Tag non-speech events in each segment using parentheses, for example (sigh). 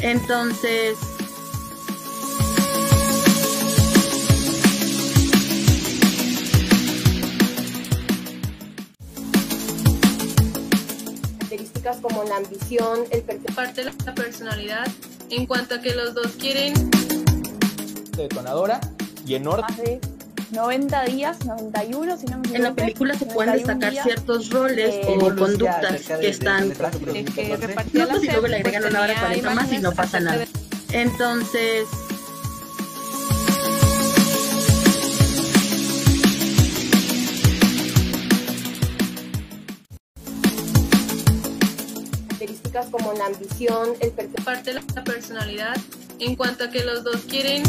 Entonces, características como la ambición, el perfil parte de la personalidad en cuanto a que los dos quieren detonadora y en orden. más de 90 días, 91 si no me equivoco. en la película se pueden 91 destacar días. ciertos roles Eh, o conductas que están que repartía no, pues, y luego le agregan una hora tenía 40 más y no pasa nada. Entonces, características como la ambición, el parte de la personalidad en cuanto a que los dos quieren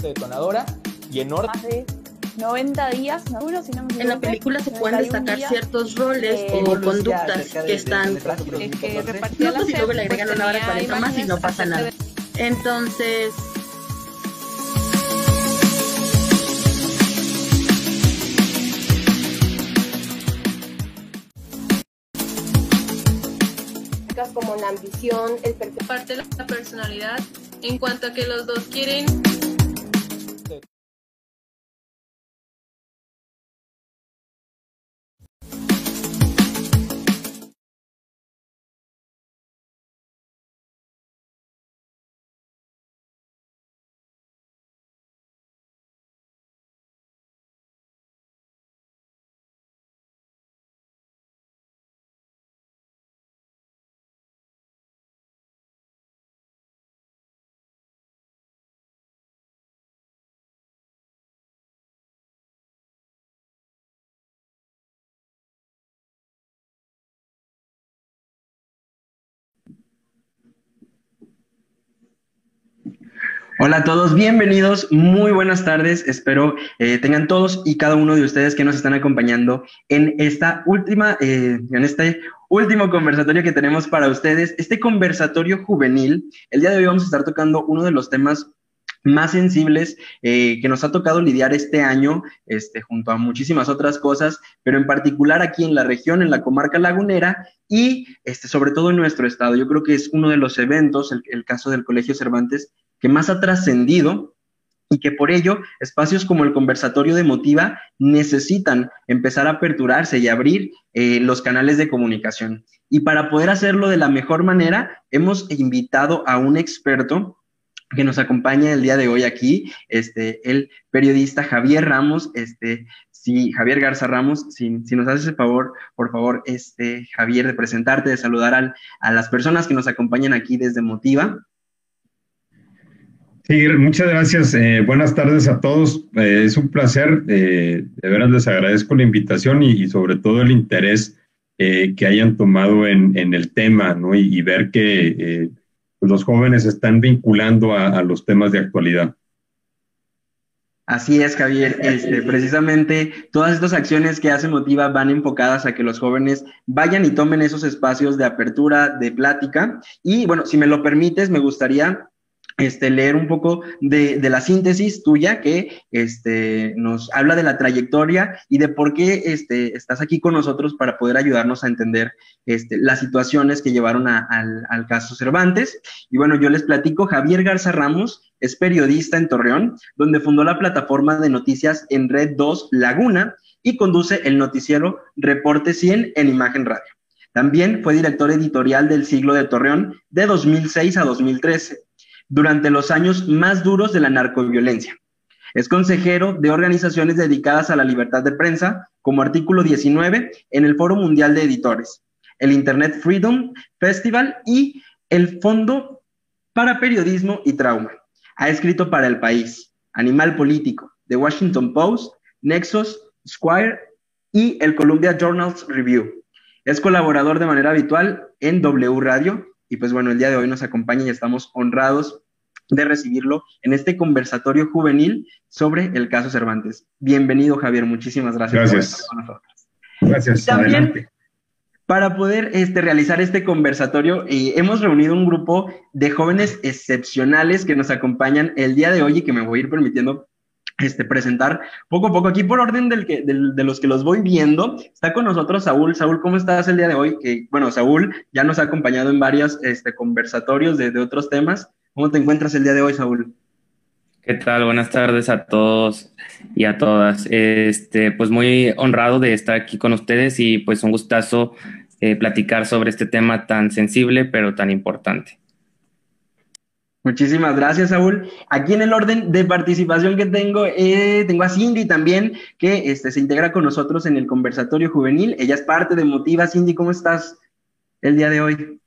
detonadora y en orden. más de 90 días, 91 si no me equivoco. en la película se pueden 91 destacar días. ciertos roles Eh, o conductas que están de que repartía no, las pues, y luego le agregan una hora tenía 40 más y no pasa nada. de- Entonces, como la ambición, el de parte de la personalidad en cuanto a que los dos quieren Hola a todos, bienvenidos, muy buenas tardes. Espero eh, tengan todos y cada uno de ustedes que nos están acompañando en esta última, eh, en este último conversatorio que tenemos para ustedes, este conversatorio juvenil. El día de hoy vamos a estar tocando uno de los temas más sensibles eh, que nos ha tocado lidiar este año, este, junto a muchísimas otras cosas, pero en particular aquí en la región, en la comarca lagunera y este, sobre todo en nuestro estado. Yo creo que es uno de los eventos, el, el caso del Colegio Cervantes, que más ha trascendido y que por ello espacios como el conversatorio de Motiva necesitan empezar a aperturarse y abrir eh, los canales de comunicación. Y para poder hacerlo de la mejor manera, hemos invitado a un experto que nos acompaña el día de hoy aquí, este, el periodista Javier Ramos, este, si Javier Garza Ramos, si, si nos haces el favor, por favor, este, Javier, de presentarte, de saludar al, a las personas que nos acompañan aquí desde Motiva. Sí, muchas gracias. Eh, buenas tardes a todos. Eh, es un placer. eh, de veras les agradezco la invitación y, sobre todo el interés que hayan tomado en, el tema, ¿no? Y, ver que pues los jóvenes están vinculando a, a los temas de actualidad. Así es, Javier. Este, precisamente todas estas acciones que hace Motiva van enfocadas a que los jóvenes vayan y tomen esos espacios de apertura, de plática. Y bueno, si me lo permites, me gustaría este, leer un poco de, de la síntesis tuya que este, nos habla de la trayectoria y de por qué este, estás aquí con nosotros para poder ayudarnos a entender este, las situaciones que llevaron a- al, al caso Cervantes. Y bueno, yo les platico, Javier Garza Ramos es periodista en Torreón, donde fundó la plataforma de noticias en Red 2 Laguna y conduce el noticiero Reporte 100 en Imagen Radio. También fue director editorial del Siglo de Torreón de 2006 a 2013, durante los años más duros de la narcoviolencia. Es consejero de organizaciones dedicadas a la libertad de prensa, como Artículo 19 en el Foro Mundial de Editores, el Internet Freedom Festival y el Fondo para Periodismo y Trauma. Ha escrito para El País, Animal Político, The Washington Post, Nexos, Squire y el Columbia Journals Review. Es colaborador de manera habitual en W Radio y pues bueno, el día de hoy nos acompaña y estamos honrados de recibirlo en este conversatorio juvenil sobre el caso Cervantes. Bienvenido, Javier. Muchísimas gracias, gracias. por estar con nosotros. Gracias. También, Adelante. Para poder este, realizar este conversatorio, eh, hemos reunido un grupo de jóvenes excepcionales que nos acompañan el día de hoy y que me voy a ir permitiendo este, presentar poco a poco. Aquí por orden del que, del, de los que los voy viendo, está con nosotros Saúl. Saúl, ¿cómo estás el día de hoy? Que, bueno, Saúl ya nos ha acompañado en varios este, conversatorios de, de otros temas. ¿Cómo te encuentras el día de hoy, Saúl? ¿Qué tal? Buenas tardes a todos y a todas. Este, pues muy honrado de estar aquí con ustedes y pues un gustazo eh, platicar sobre este tema tan sensible pero tan importante. Muchísimas gracias, Saúl. Aquí en el orden de participación que tengo, eh, tengo a Cindy también, que este, se integra con nosotros en el conversatorio juvenil. Ella es parte de Motiva. Cindy, ¿cómo estás el día de hoy?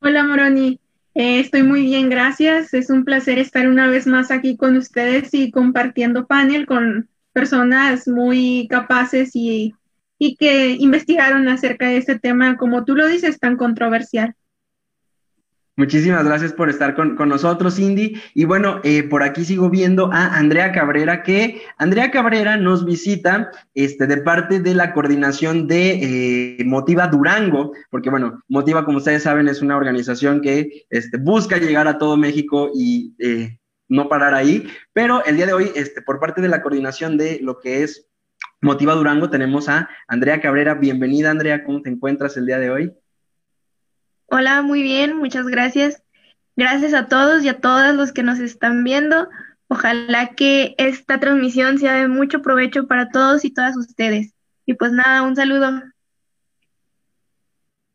Hola, Moroni. Eh, estoy muy bien, gracias. Es un placer estar una vez más aquí con ustedes y compartiendo panel con personas muy capaces y, y que investigaron acerca de este tema, como tú lo dices, tan controversial. Muchísimas gracias por estar con, con nosotros, Cindy. Y bueno, eh, por aquí sigo viendo a Andrea Cabrera, que Andrea Cabrera nos visita este, de parte de la coordinación de eh, Motiva Durango, porque bueno, Motiva, como ustedes saben, es una organización que este, busca llegar a todo México y eh, no parar ahí. Pero el día de hoy, este, por parte de la coordinación de lo que es Motiva Durango, tenemos a Andrea Cabrera. Bienvenida, Andrea, ¿cómo te encuentras el día de hoy? Hola, muy bien, muchas gracias. Gracias a todos y a todas los que nos están viendo. Ojalá que esta transmisión sea de mucho provecho para todos y todas ustedes. Y pues nada, un saludo.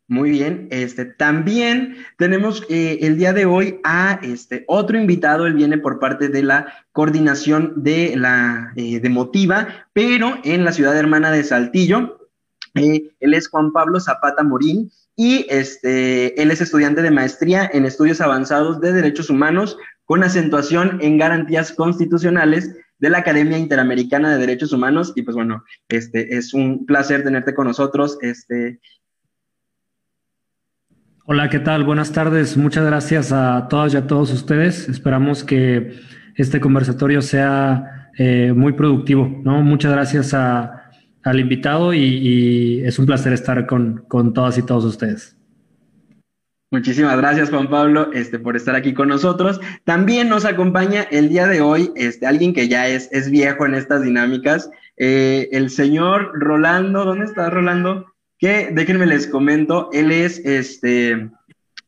Muy bien, este también tenemos eh, el día de hoy a este otro invitado, él viene por parte de la coordinación de la eh, de Motiva, pero en la ciudad hermana de Saltillo. Eh, él es Juan Pablo Zapata Morín, y este, él es estudiante de maestría en estudios avanzados de derechos humanos con acentuación en garantías constitucionales de la Academia Interamericana de Derechos Humanos. Y pues bueno, este, es un placer tenerte con nosotros. Este... Hola, ¿qué tal? Buenas tardes. Muchas gracias a todas y a todos ustedes. Esperamos que este conversatorio sea eh, muy productivo. ¿no? Muchas gracias a al invitado y, es un placer estar con, todas y todos ustedes. Muchísimas gracias, Juan Pablo, este, por estar aquí con nosotros. También nos acompaña el día de hoy este, alguien que ya es, es viejo en estas dinámicas, eh, el señor Rolando. ¿Dónde está Rolando? Que déjenme les comento, él es este,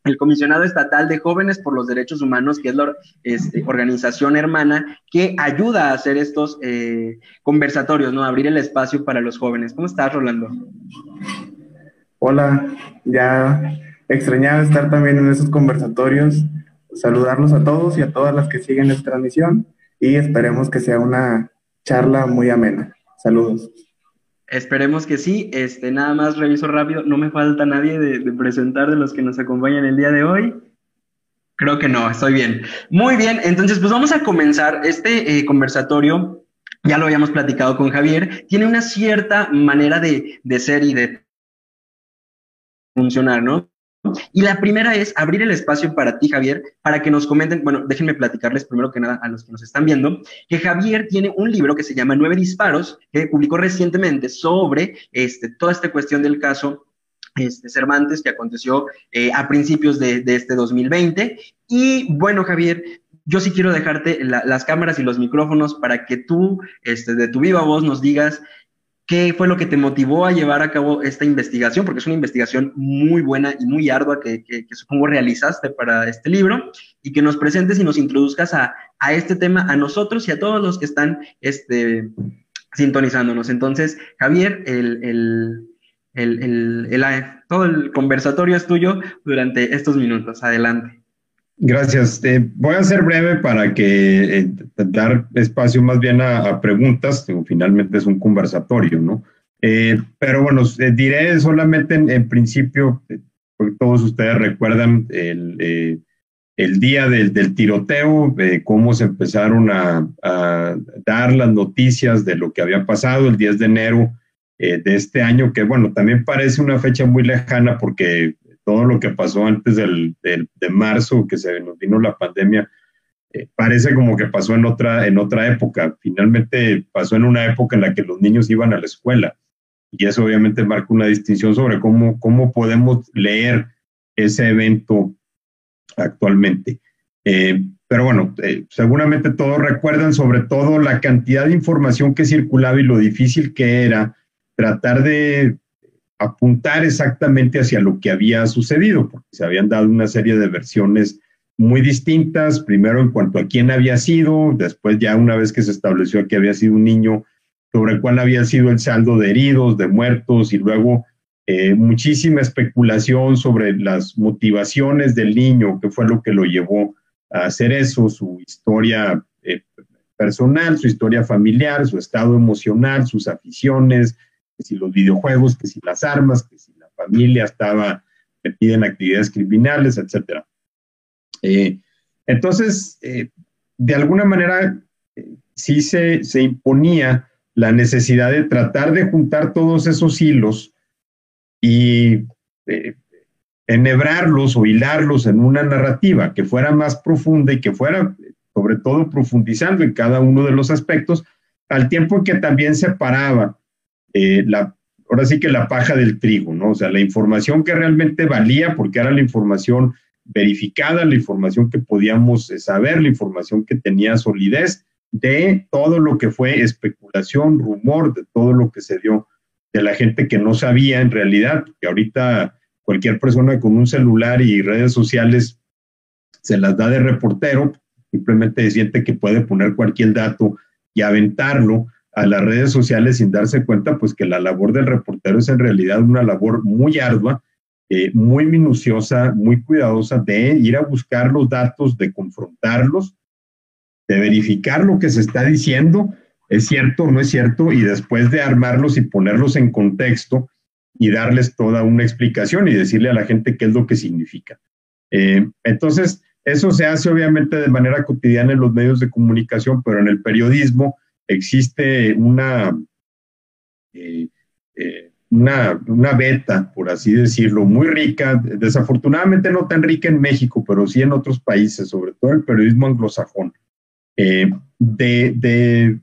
el comisionado estatal de jóvenes por los derechos humanos, que es la este, organización hermana que ayuda a hacer estos eh, conversatorios, ¿no? Abrir el espacio para los jóvenes. ¿Cómo estás, Rolando? Hola, ya extrañaba estar también en esos conversatorios, saludarlos a todos y a todas las que siguen esta transmisión y esperemos que sea una charla muy amena. Saludos. Esperemos que sí. Este, nada más reviso rápido. No me falta nadie de, presentar de los que nos acompañan el día de hoy. Creo que no, estoy bien. Muy bien, entonces pues vamos a comenzar este eh, conversatorio. Ya lo habíamos platicado con Javier. Tiene una cierta manera de, de ser y de funcionar, ¿no? Y la primera es abrir el espacio para ti, Javier, para que nos comenten, bueno, déjenme platicarles primero que nada a los que nos están viendo, que Javier tiene un libro que se llama Nueve Disparos, que publicó recientemente sobre este, toda esta cuestión del caso este, Cervantes que aconteció eh, a principios de, este 2020. Y bueno, Javier, yo sí quiero dejarte las cámaras y los micrófonos para que tú, este, de tu viva voz, nos digas ¿Qué fue lo que te motivó a llevar a cabo esta investigación? Porque es una investigación muy buena y muy ardua que, supongo realizaste para este libro y que nos presentes y nos introduzcas a, este tema a nosotros y a todos los que están este, sintonizándonos. Entonces, Javier, el, todo el conversatorio es tuyo durante estos minutos. Adelante. Gracias. Eh, voy a ser breve para que eh, dar espacio más bien a, preguntas. finalmente es un conversatorio, ¿no? Eh, pero bueno, diré solamente en, principio, porque todos ustedes recuerdan el, día del, tiroteo, cómo se empezaron a, dar las noticias de lo que había pasado el 10 de enero de este año, que bueno, también parece una fecha muy lejana porque todo lo que pasó antes del, de marzo, que se nos vino la pandemia, eh, parece como que pasó en otra, en otra época. Finalmente pasó en una época en la que los niños iban a la escuela. Y eso obviamente marca una distinción sobre cómo, cómo podemos leer ese evento actualmente. Eh, pero bueno, eh, seguramente todos recuerdan sobre todo la cantidad de información que circulaba y lo difícil que era tratar de apuntar exactamente hacia lo que había sucedido, porque se habían dado una serie de versiones muy distintas, primero en cuanto a quién había sido, después ya una vez que se estableció que había sido un niño, sobre cuál había sido el saldo de heridos, de muertos, y luego eh, muchísima especulación sobre las motivaciones del niño, qué fue lo que lo llevó a hacer eso, su historia eh, personal, su historia familiar, su estado emocional, sus aficiones, que si los videojuegos, que si las armas, que si la familia estaba metida en actividades criminales, etcétera. Eh, entonces, eh, de alguna manera, sí se, se, imponía la necesidad de tratar de juntar todos esos hilos y enhebrarlos o hilarlos en una narrativa que fuera más profunda y que fuera, sobre todo, profundizando en cada uno de los aspectos, al tiempo que también separaba eh, la, ahora sí que la paja del trigo, ¿no? O sea, la información que realmente valía, porque era la información verificada, la información que podíamos eh, saber, la información que tenía solidez de todo lo que fue especulación, rumor, de todo lo que se dio de la gente que no sabía en realidad, que ahorita cualquier persona con un celular y redes sociales se las da de reportero, simplemente siente que puede poner cualquier dato y aventarlo a las redes sociales sin darse cuenta, pues que la labor del reportero es en realidad una labor muy ardua, eh, muy minuciosa, muy cuidadosa de ir a buscar los datos, de confrontarlos, de verificar lo que se está diciendo, es cierto o no es cierto, y después de armarlos y ponerlos en contexto, y darles toda una explicación y decirle a la gente qué es lo que significa. Eh, entonces, eso se hace obviamente de manera cotidiana en los medios de comunicación, pero en el periodismo existe una, eh, eh, una, una, beta, por así decirlo, muy rica, desafortunadamente no tan rica en México, pero sí en otros países, sobre todo el periodismo anglosajón, de, de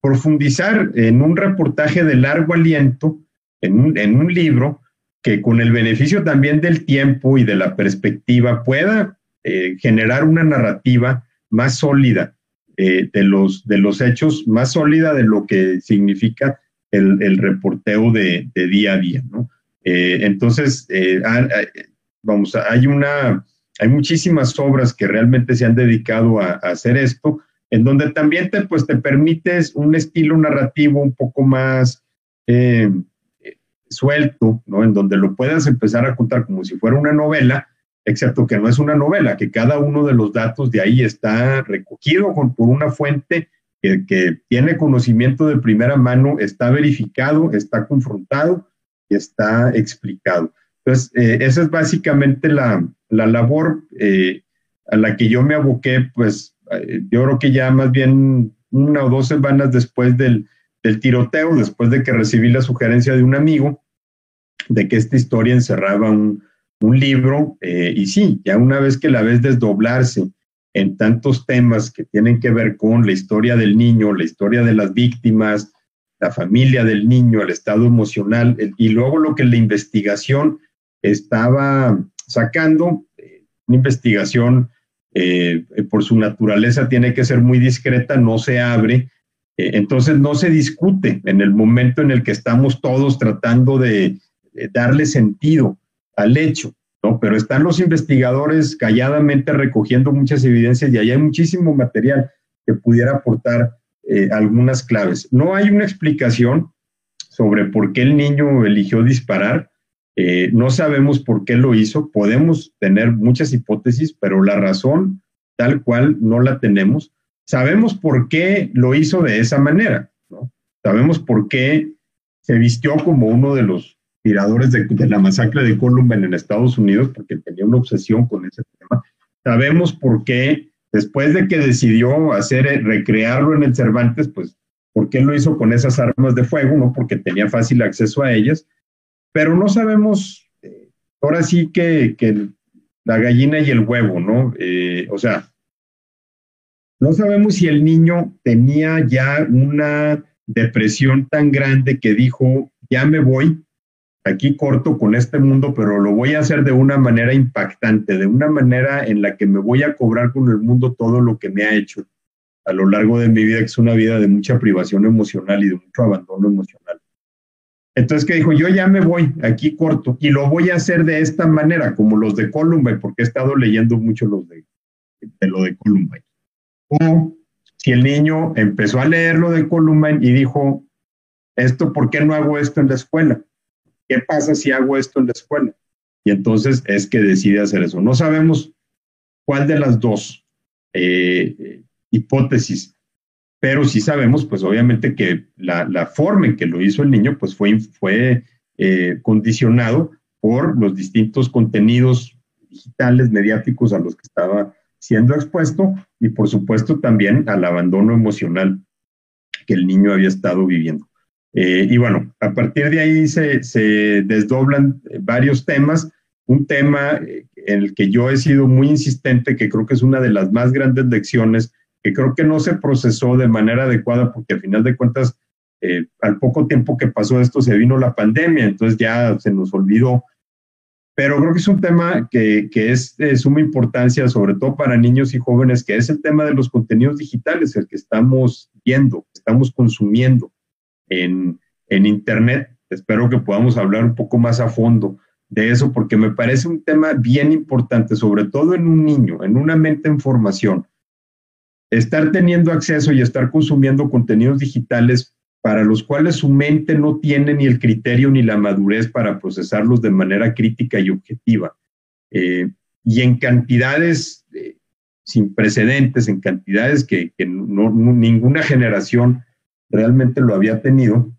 profundizar en un reportaje de largo aliento en un, libro que con el beneficio también del tiempo y de la perspectiva pueda eh, generar una narrativa más sólida eh, de, los, de los hechos, más sólida de lo que significa el, reporteo de, día a día. ¿no? Eh, entonces, vamos, hay, una, hay muchísimas obras que realmente se han dedicado a, a, hacer esto, en donde también te, pues, te permites un estilo narrativo un poco más suelto, ¿no? En donde lo puedas empezar a contar como si fuera una novela, excepto que no es una novela, que cada uno de los datos de ahí está recogido por una fuente que, tiene conocimiento de primera mano, está verificado, está confrontado y está explicado. Entonces, eh, esa es básicamente la, labor eh, a la que yo me aboqué, pues eh, yo creo que ya más bien una o dos semanas después del, del tiroteo, después de que recibí la sugerencia de un amigo de que esta historia encerraba un, libro, eh, y sí, ya una vez que la ves desdoblarse en tantos temas que tienen que ver con la historia del niño, la historia de las víctimas, la familia del niño, el estado emocional, y luego lo que la investigación estaba sacando, eh, una investigación eh, por su naturaleza tiene que ser muy discreta, no se abre, eh, entonces no se discute en el momento en el que estamos todos tratando de, darle sentido al hecho, ¿no? Pero están los investigadores calladamente recogiendo muchas evidencias y ahí hay muchísimo material que pudiera aportar eh, algunas claves. No hay una explicación sobre por qué el niño eligió disparar. Eh, no sabemos por qué lo hizo. Podemos tener muchas hipótesis, pero la razón tal cual no la tenemos. Sabemos por qué lo hizo de esa manera, ¿no? Sabemos por qué se vistió como uno de los tiradores de, la masacre de Columbine en Estados Unidos, porque tenía una obsesión con ese tema. Sabemos por qué, después de que decidió hacer, eh, recrearlo en el Cervantes, pues, ¿por qué lo hizo con esas armas de fuego? No porque tenía fácil acceso a ellas, pero no sabemos eh, ahora sí que, que la gallina y el huevo, ¿no? Eh, o sea, no sabemos si el niño tenía ya una depresión tan grande que dijo, ya me voy, aquí corto con este mundo, pero lo voy a hacer de una manera impactante, de una manera en la que me voy a cobrar con el mundo todo lo que me ha hecho a lo largo de mi vida, que es una vida de mucha privación emocional y de mucho abandono emocional. Entonces, que dijo, yo ya me voy, aquí corto, y lo voy a hacer de esta manera, como los de Columbine, porque he estado leyendo mucho los de, de lo de Columbine. O si el niño empezó a leer lo de Columbine y dijo, esto, ¿por qué no hago esto en la escuela? ¿Qué pasa si hago esto en la escuela? Y entonces es que decide hacer eso. No sabemos cuál de las dos eh, hipótesis, pero sí sabemos, pues obviamente que la, forma en que lo hizo el niño, pues fue, fue eh, condicionado por los distintos contenidos digitales, mediáticos a los que estaba siendo expuesto y por supuesto también al abandono emocional que el niño había estado viviendo. Eh, y bueno, a partir de ahí se, se, desdoblan varios temas. Un tema eh, en el que yo he sido muy insistente, que creo que es una de las más grandes lecciones, que creo que no se procesó de manera adecuada, porque al final de cuentas, eh, al poco tiempo que pasó esto, se vino la pandemia, entonces ya se nos olvidó. Pero creo que es un tema que, que es de suma importancia, sobre todo para niños y jóvenes, que es el tema de los contenidos digitales, el que estamos viendo, estamos consumiendo en, Internet. Espero que podamos hablar un poco más a fondo de eso, porque me parece un tema bien importante, sobre todo en un niño, en una mente en formación. Estar teniendo acceso y estar consumiendo contenidos digitales para los cuales su mente no tiene ni el criterio ni la madurez para procesarlos de manera crítica y objetiva. Eh, y en cantidades eh, sin precedentes, en cantidades que, ninguna generación realmente lo había tenido,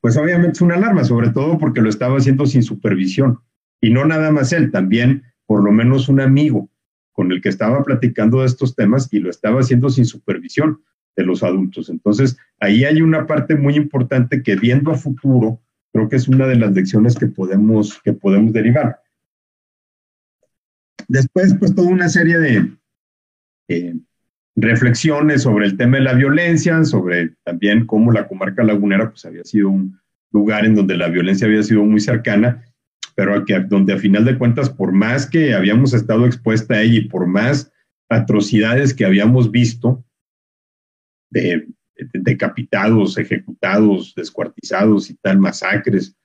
pues obviamente es una alarma, sobre todo porque lo estaba haciendo sin supervisión. Y no nada más él, también por lo menos un amigo con el que estaba platicando de estos temas y lo estaba haciendo sin supervisión de los adultos. Entonces, ahí hay una parte muy importante que viendo a futuro, creo que es una de las lecciones que podemos, que podemos derivar. Después, pues toda una serie de, eh, reflexiones sobre el tema de la violencia, sobre también cómo la comarca lagunera pues había sido un lugar en donde la violencia había sido muy cercana, pero que, donde a final de cuentas, por más que habíamos estado expuesta a ella y por más atrocidades que habíamos visto, de, decapitados, ejecutados, descuartizados y tal, masacres,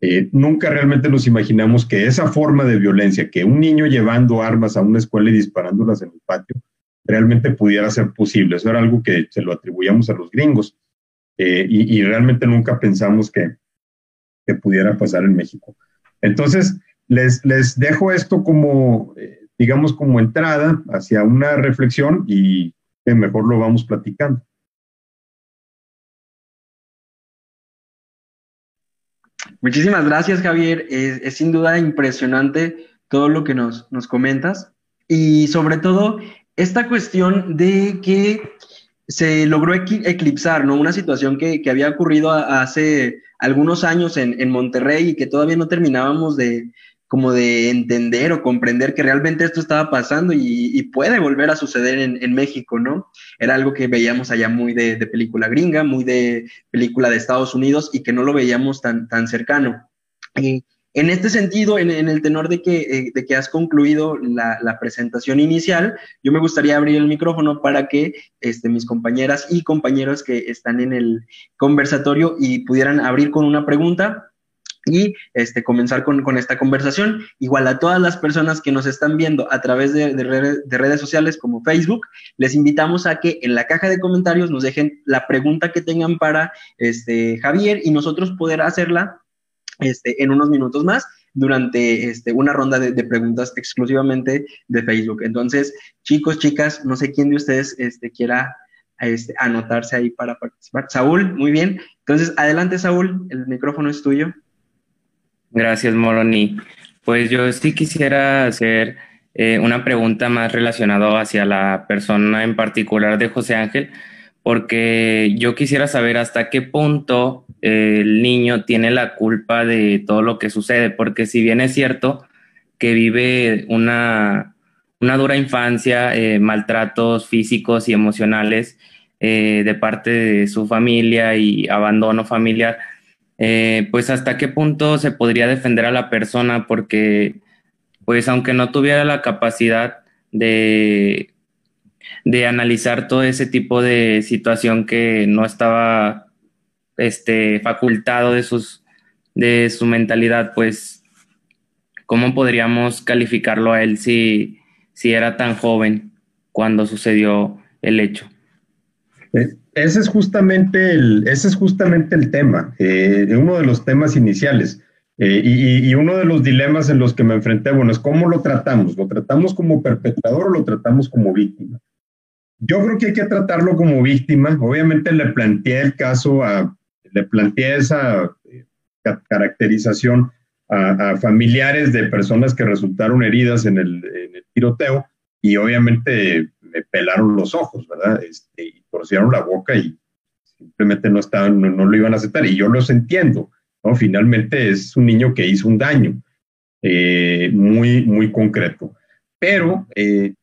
eh, nunca realmente nos imaginamos que esa forma de violencia, que un niño llevando armas a una escuela y disparándolas en el patio, realmente pudiera ser posible. Eso era algo que se lo atribuíamos a los gringos eh, y, realmente nunca pensamos que, que, pudiera pasar en México. Entonces, les, les dejo esto como, eh, digamos, como entrada hacia una reflexión y que mejor lo vamos platicando. Muchísimas gracias, Javier. Es, es, sin duda impresionante todo lo que nos, nos comentas y sobre todo esta cuestión de que se logró eclipsar, ¿no? Una situación que, había ocurrido hace algunos años en, Monterrey y que todavía no terminábamos de como de entender o comprender que realmente esto estaba pasando y, puede volver a suceder en, México, ¿no? Era algo que veíamos allá muy de, película gringa, muy de película de Estados Unidos y que no lo veíamos tan, tan cercano. Y en este sentido, en, el tenor de que, eh, has concluido la, presentación inicial, yo me gustaría abrir el micrófono para que este, mis compañeras y compañeros que están en el conversatorio y pudieran abrir con una pregunta y este, comenzar con, con, esta conversación. Igual a todas las personas que nos están viendo a través de, de, redes sociales como Facebook, les invitamos a que en la caja de comentarios nos dejen la pregunta que tengan para este, Javier y nosotros poder hacerla este, en unos minutos más durante este, una ronda de, preguntas exclusivamente de Facebook. Entonces, chicos, chicas, no sé quién de ustedes este, quiera este, anotarse ahí para participar. Saúl, muy bien. Entonces, adelante, Saúl, el micrófono es tuyo. Gracias, Moroni. Pues yo sí quisiera hacer eh, una pregunta más relacionada hacia la persona en particular de José Ángel, porque yo quisiera saber hasta qué punto eh, el niño tiene la culpa de todo lo que sucede, porque si bien es cierto que vive una, una dura infancia, eh, maltratos físicos y emocionales eh, de parte de su familia y abandono familiar, pues hasta qué punto se podría defender a la persona, porque pues aunque no tuviera la capacidad de, de analizar todo ese tipo de situación que no estaba este, facultado de, sus, de su mentalidad, pues, ¿cómo podríamos calificarlo a él si, si era tan joven cuando sucedió el hecho? Ese es justamente el, ese es justamente el tema, eh, uno de los temas iniciales. Eh, y, uno de los dilemas en los que me enfrenté, bueno, es cómo lo tratamos. ¿Lo tratamos como perpetrador o lo tratamos como víctima? Yo creo que hay que tratarlo como víctima. Obviamente le planteé el caso, a, le planteé esa eh, caracterización a, familiares de personas que resultaron heridas en el, tiroteo y obviamente me pelaron los ojos, ¿verdad? Este, y torcieron la boca y simplemente no, estaban, no lo iban a aceptar. Y yo los entiendo Finalmente es un niño que hizo un daño eh, muy, muy concreto. Pero eh,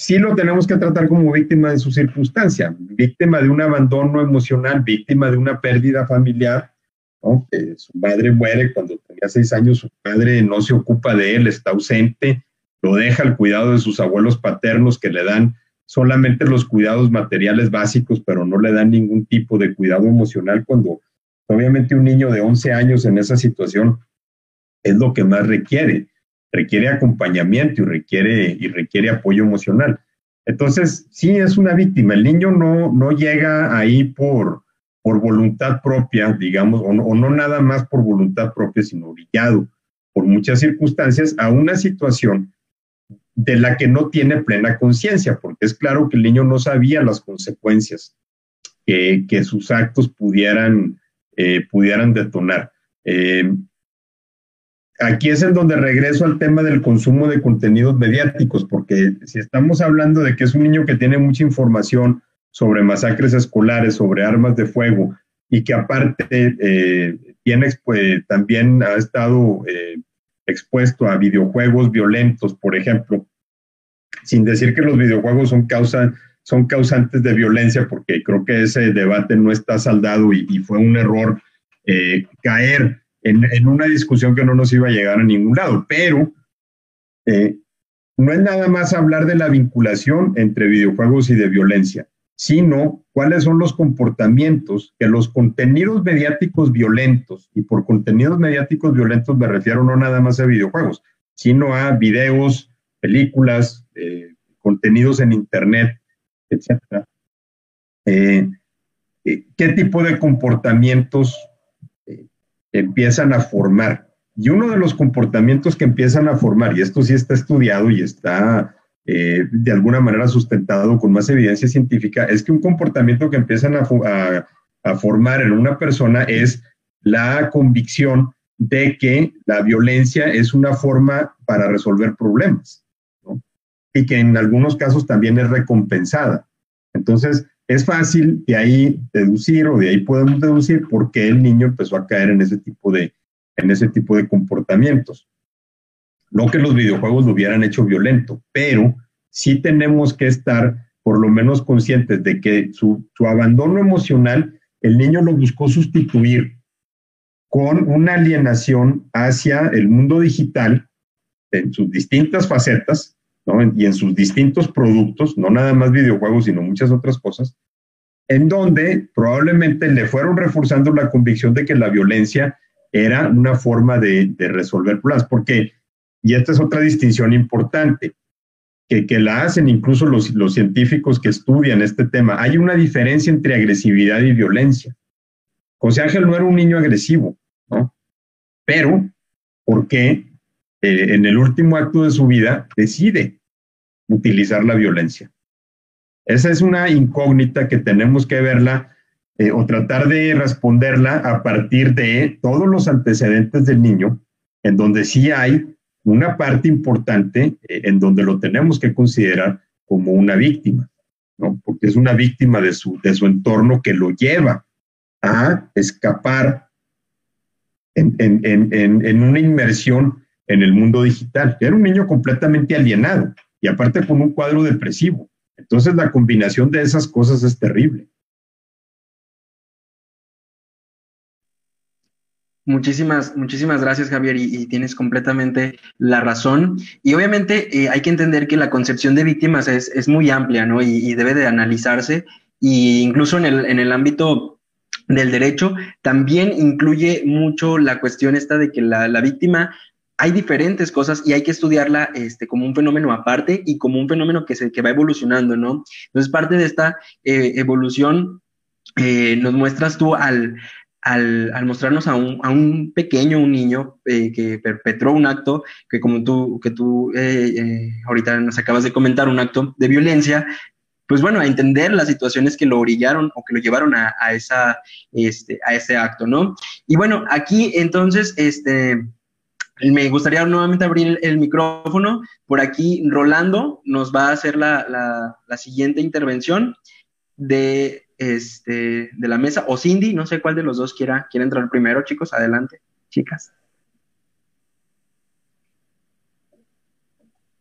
sí lo tenemos que tratar como víctima de su circunstancia, víctima de un abandono emocional, víctima de una pérdida familiar. su madre muere cuando tenía seis años, su padre no se ocupa de él, está ausente, lo deja al cuidado de sus abuelos paternos que le dan solamente los cuidados materiales básicos, pero no le dan ningún tipo de cuidado emocional cuando Obviamente un niño de 11 años en esa situación es lo que más requiere, requiere acompañamiento y requiere, y requiere apoyo emocional. Entonces, sí es una víctima. El niño no, no llega ahí por, por voluntad propia, digamos, o no, nada más por voluntad propia, sino orillado por muchas circunstancias a una situación de la que no tiene plena conciencia, porque es claro que el niño no sabía las consecuencias que, que sus actos pudieran, eh, pudieran detonar. Eh, aquí es en donde regreso al tema del consumo de contenidos mediáticos, porque si estamos hablando de que es un niño que tiene mucha información sobre masacres escolares, sobre armas de fuego, y que aparte eh, tiene, pues, también ha estado expuesto a videojuegos violentos, por ejemplo, sin decir que los videojuegos son causa son causantes de violencia, porque creo que ese debate no está saldado y, fue un error eh, caer en, una discusión que no nos iba a llegar a ningún lado. Pero eh, no es nada más hablar de la vinculación entre videojuegos y de violencia, sino cuáles son los comportamientos que los contenidos mediáticos violentos, y por contenidos mediáticos violentos me refiero no nada más a videojuegos, sino a videos, películas, eh, contenidos en Internet, etcétera. Eh, eh, ¿Qué tipo de comportamientos empiezan a formar? Y uno de los comportamientos que empiezan a formar, y esto sí está estudiado y está de alguna manera sustentado con más evidencia científica, es que un comportamiento que empiezan a, a formar en una persona es la convicción de que la violencia es una forma para resolver problemas y que en algunos casos también es recompensada. Entonces, es fácil de ahí deducir o de ahí podemos deducir por qué el niño empezó a caer en ese tipo de, en ese tipo de comportamientos. No que los videojuegos lo hubieran hecho violento, pero sí tenemos que estar por lo menos conscientes de que su, su abandono emocional, el niño lo buscó sustituir con una alienación hacia el mundo digital en sus distintas facetas, y en sus distintos productos, no nada más videojuegos, sino muchas otras cosas, en donde probablemente le fueron reforzando la convicción de que la violencia era una forma de, resolver problemas, porque, y esta es otra distinción importante, que, que la hacen incluso los, los científicos que estudian este tema, hay una diferencia entre agresividad y violencia. José Ángel no era un niño agresivo, ¿no? Pero, ¿por qué eh, en el último acto de su vida decide utilizar la violencia. Esa es una incógnita que tenemos que verla eh, o tratar de responderla a partir de todos los antecedentes del niño, en donde sí hay una parte importante eh, en donde lo tenemos que considerar como una víctima. ¿no? porque es una víctima de su, de su entorno que lo lleva a escapar en, en, una inmersión en el mundo digital. Era un niño completamente alienado y aparte con un cuadro depresivo. Entonces la combinación de esas cosas es terrible. Muchísimas, muchísimas gracias, Javier, y, tienes completamente la razón. Y obviamente eh, hay que entender que la concepción de víctimas es, muy amplia, ¿no? Y, debe de analizarse, y incluso en el, en el ámbito del derecho, también incluye mucho la cuestión esta de que la, la víctima hay diferentes cosas y hay que estudiarla este, como un fenómeno aparte y como un fenómeno que, se, que va evolucionando, ¿no? Entonces, parte de esta eh, evolución eh, nos muestras tú al, al, al mostrarnos a un, a un, pequeño, un niño eh, que perpetró un acto que como tú, que tú ahorita nos acabas de comentar, un acto de violencia, pues bueno, a entender las situaciones que lo orillaron o que lo llevaron a esa, este, a ese acto, ¿no? Y bueno, aquí entonces, este me gustaría nuevamente abrir el, micrófono. Por aquí, Rolando nos va a hacer la, siguiente intervención de, este, de la mesa, o Cindy, no sé cuál de los dos quiera, quiere entrar primero, chicos. Adelante, chicas.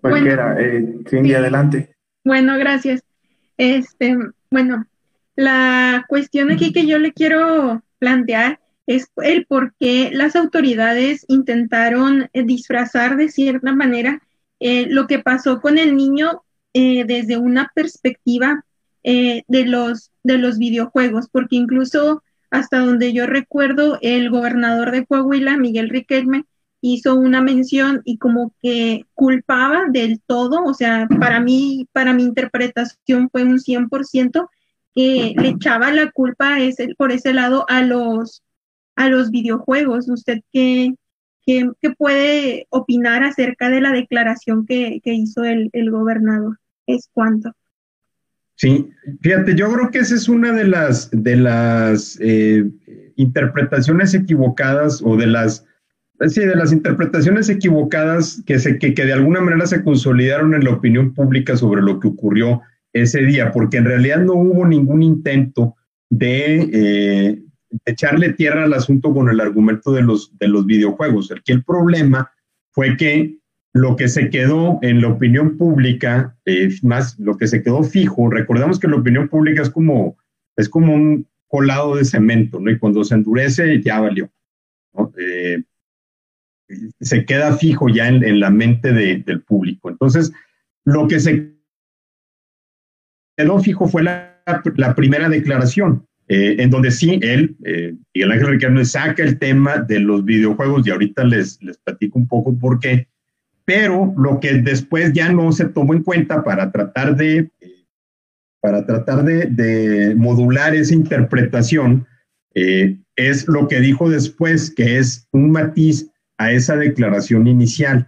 Cualquiera, eh, Cindy, adelante. Bueno, gracias. Este, bueno, la cuestión aquí que yo le quiero plantear es el por qué las autoridades intentaron eh, disfrazar de cierta manera eh, lo que pasó con el niño eh, desde una perspectiva de, los, de los videojuegos, porque incluso hasta donde yo recuerdo, el gobernador de Coahuila, Miguel Riquelme, hizo una mención y como que culpaba del todo, o sea, para mí, para mi interpretación fue un 100% que le echaba la culpa por ese lado a los a los videojuegos. ¿Usted qué, qué, puede opinar acerca de la declaración que, hizo el, gobernador? ¿Es cuánto? Sí, fíjate, yo creo que esa es una de las, de las eh, interpretaciones equivocadas o de las, sí, de las interpretaciones equivocadas que, se, que, que de alguna manera se consolidaron en la opinión pública sobre lo que ocurrió ese día, porque en realidad no hubo ningún intento de, eh, echarle tierra al asunto con el argumento de los, de los videojuegos. Aquí el problema fue que lo que se quedó en la opinión pública, más lo que se quedó fijo, recordamos que la opinión pública es como, es como un colado de cemento, ¿no? Y cuando se endurece ya valió. Eh, se queda fijo ya en, la mente del público. Entonces, lo que se quedó fijo fue la primera declaración, eh, en donde sí, él, eh, Miguel Ángel Riquelme, saca el tema de los videojuegos y ahorita les, les platico un poco por qué, pero lo que después ya no se tomó en cuenta para tratar de, para tratar de, modular esa interpretación eh, es lo que dijo después, que es un matiz a esa declaración inicial.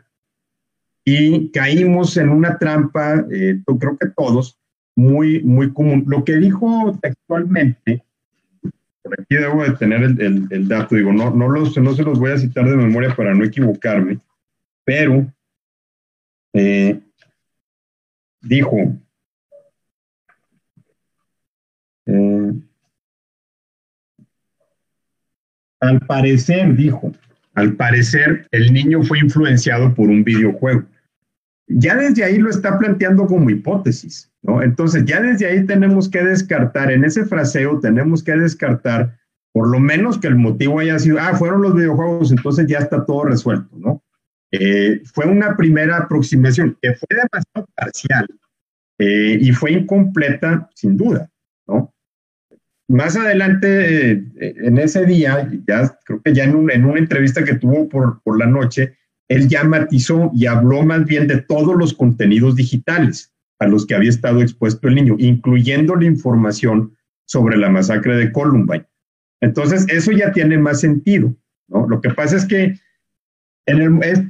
Y caímos en una trampa, creo que todos, muy, muy común. Lo que dijo textualmente por aquí debo de tener el, dato, digo, no, no, los, no se los voy a citar de memoria para no equivocarme, pero eh, dijo, eh, al parecer, dijo, al parecer el niño fue influenciado por un videojuego. Ya desde ahí lo está planteando como hipótesis. ¿No? Entonces, ya desde ahí tenemos que descartar, en ese fraseo tenemos que descartar por lo menos que el motivo haya sido, ah, fueron los videojuegos, entonces ya está todo resuelto, ¿no? Eh, fue una primera aproximación que fue demasiado parcial eh, y fue incompleta, sin duda, ¿no? Más adelante, eh, en ese día, ya creo que ya en, en una entrevista que tuvo por, por la noche, él ya matizó y habló más bien de todos los contenidos digitales a los que había estado expuesto el niño, incluyendo la información sobre la masacre de Columbine. Entonces, eso ya tiene más sentido, ¿no? Lo que pasa es que